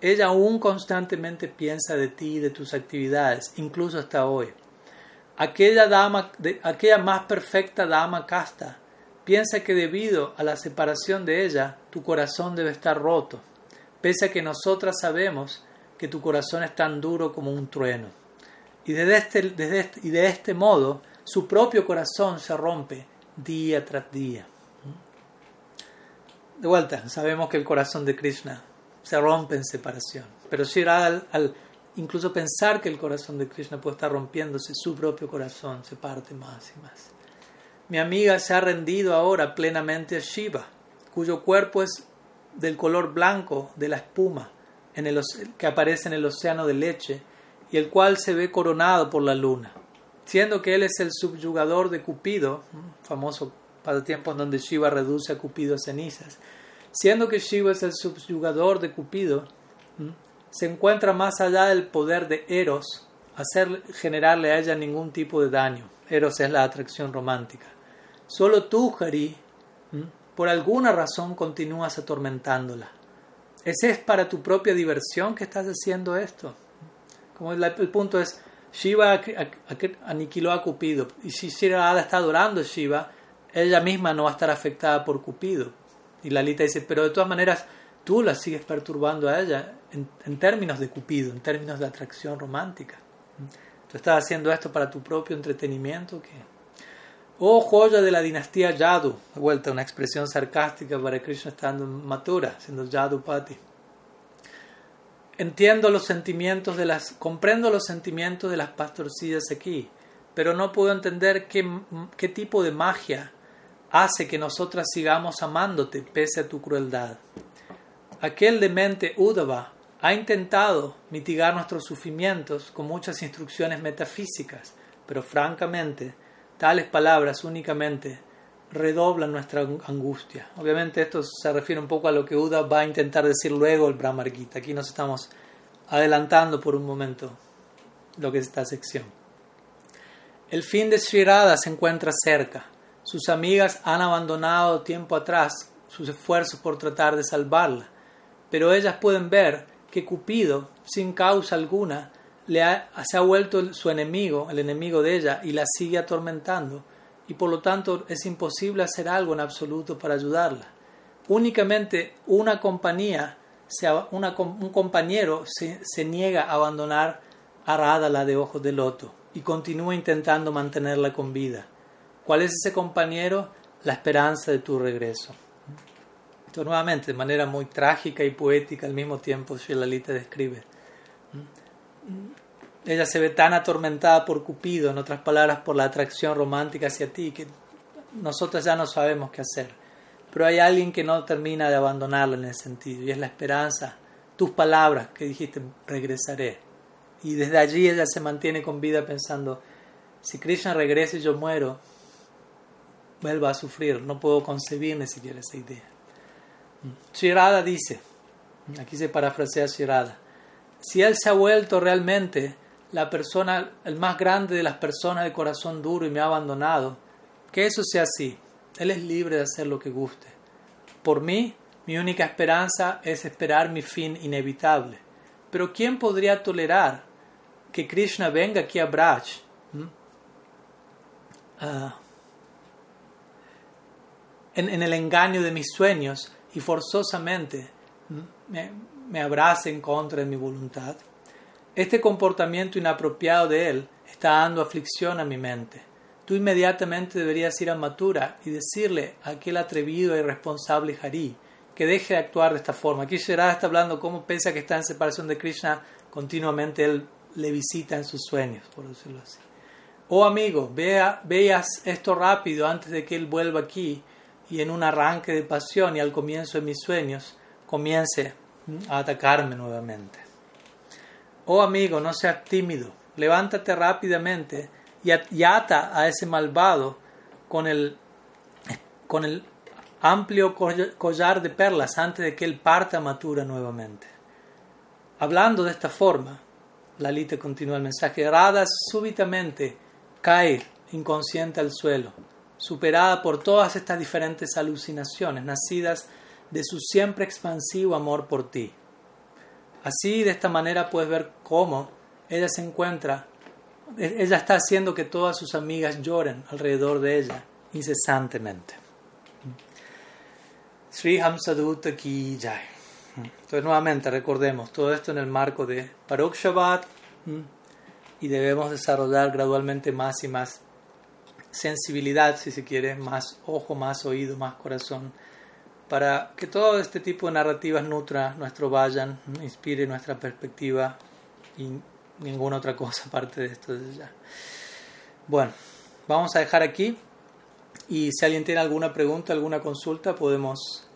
ella aún constantemente piensa de ti y de tus actividades, incluso hasta hoy. Aquella, dama, aquella más perfecta dama casta piensa que debido a la separación de ella, tu corazón debe estar roto, pese a que nosotras sabemos que tu corazón es tan duro como un trueno y, desde este, desde este, y de este modo su propio corazón se rompe día tras día. De vuelta, sabemos que el corazón de Krishna se rompe en separación, pero Shri al, al incluso pensar que el corazón de Krishna puede estar rompiéndose, su propio corazón se parte más y más. Mi amiga se ha rendido ahora plenamente a Shiva, cuyo cuerpo es del color blanco de la espuma que aparece en el océano de leche y el cual se ve coronado por la luna. Siendo que él es el subyugador de Cupido, famoso pasatiempo en donde Shiva reduce a Cupido a cenizas, siendo que Shiva es el subyugador de Cupido, se encuentra más allá del poder de Eros, hacer generarle a ella ningún tipo de daño. Eros es la atracción romántica. Solo tú, Hari, por alguna razón continúas atormentándola. ¿Ese es para tu propia diversión que estás haciendo esto? Como el, punto es, Shiva aniquiló a Cupido. Y si Shirada está adorando a Shiva, ella misma no va a estar afectada por Cupido. Y Lalita dice, pero de todas maneras, tú la sigues perturbando a ella en, términos de Cupido, en términos de atracción romántica. Tú estás haciendo esto para tu propio entretenimiento. ¿qué? Oh joya de la dinastía Yadu, de vuelta una expresión sarcástica para Krishna estando en Mathura, siendo Yadupati. Entiendo los sentimientos de las, comprendo los sentimientos de las pastorcillas aquí, pero no puedo entender qué, qué tipo de magia hace que nosotras sigamos amándote pese a tu crueldad. Aquel demente Udava ha intentado mitigar nuestros sufrimientos con muchas instrucciones metafísicas, pero francamente, tales palabras únicamente redoblan nuestra angustia. Obviamente esto se refiere un poco a lo que Uda va a intentar decir luego el Brahmar Gita. Aquí nos estamos adelantando por un momento lo que es esta sección. El fin de Sri se encuentra cerca. Sus amigas han abandonado tiempo atrás sus esfuerzos por tratar de salvarla, pero ellas pueden ver que Cupido, sin causa alguna, le se ha vuelto su enemigo, el enemigo de ella, y la sigue atormentando, y por lo tanto es imposible hacer algo en absoluto para ayudarla. Únicamente una compañía, un compañero se, se niega a abandonar a Radha, la de ojos de loto, y continúa intentando mantenerla con vida. ¿Cuál es ese compañero? La esperanza de tu regreso. Esto nuevamente, de manera muy trágica y poética al mismo tiempo, Shilalita describe. Ella se ve tan atormentada por Cupido, en otras palabras, por la atracción romántica hacia ti, que nosotros ya no sabemos qué hacer. Pero hay alguien que no termina de abandonarla en ese sentido, y es la esperanza, tus palabras que dijiste, regresaré. Y desde allí ella se mantiene con vida pensando, si Krishna regresa y yo muero, vuelva a sufrir. No puedo concebir ni siquiera esa idea. Shirada dice, aquí se parafrasea Shirada, si él se ha vuelto realmente la persona, el más grande de las personas de corazón duro y me ha abandonado, que eso sea así. Él es libre de hacer lo que guste. Por mí, mi única esperanza es esperar mi fin inevitable. Pero ¿quién podría tolerar que Krishna venga aquí a Braj? en, el engaño de mis sueños y forzosamente me, me abrace en contra de mi voluntad. Este comportamiento inapropiado de él está dando aflicción a mi mente. Tú inmediatamente deberías ir a Matura y decirle a aquel atrevido e irresponsable Hari que deje de actuar de esta forma. Aquí Sherada está hablando cómo pese a que está en separación de Krishna, continuamente él le visita en sus sueños, por decirlo así. Oh amigo, vea, veas esto rápido antes de que él vuelva aquí y en un arranque de pasión y al comienzo de mis sueños comience a atacarme nuevamente. Oh amigo, no seas tímido, levántate rápidamente y ata a ese malvado con el, con el amplio collar de perlas antes de que él parta matura nuevamente. Hablando de esta forma, Lalita continúa el mensaje, Radha súbitamente cae inconsciente al suelo superada por todas estas diferentes alucinaciones nacidas de su siempre expansivo amor por ti. Así, de esta manera, puedes ver cómo ella se encuentra, e-, ella está haciendo que todas sus amigas lloren alrededor de ella incesantemente. Sri Hamsadutta ki jai. Entonces, nuevamente, recordemos todo esto en el marco de Parok y debemos desarrollar gradualmente más y más sensibilidad, si se quiere, más ojo, más oído, más corazón, para que todo este tipo de narrativas nutra nuestro vayan, inspire nuestra perspectiva y ninguna otra cosa aparte de esto ya. Bueno, vamos a dejar aquí y si alguien tiene alguna pregunta, alguna consulta, podemos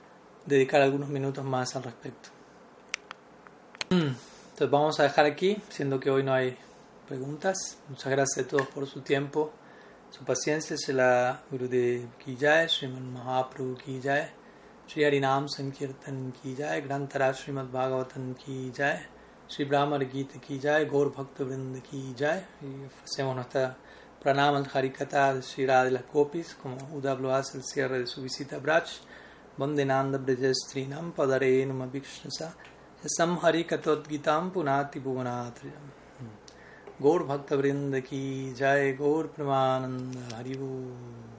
dedicar algunos minutos más al respecto. Entonces vamos a dejar aquí, siendo que hoy no hay preguntas. Muchas gracias a todos por su tiempo, su paciencia. Se la Gurudev ki jai, Sriman Mahaprabhu Shri हरि नाम संकीर्तन की जाए ग्रंथरा श्रीमद भागवतन की जाए, श्री ब्राह्मण गीत की जाए, गौर भक्त वृंद की जाए प्रणाम हरिकता श्री राधिलोपिस उदाबलवास वंदे नंद ब्रज स्त्री नम पदरे नम विष्ण सम हरि कथोदीता पुना त्रिभुवनाथ गौर भक्त वृंद की जय गौर प्रमानंद हरिओ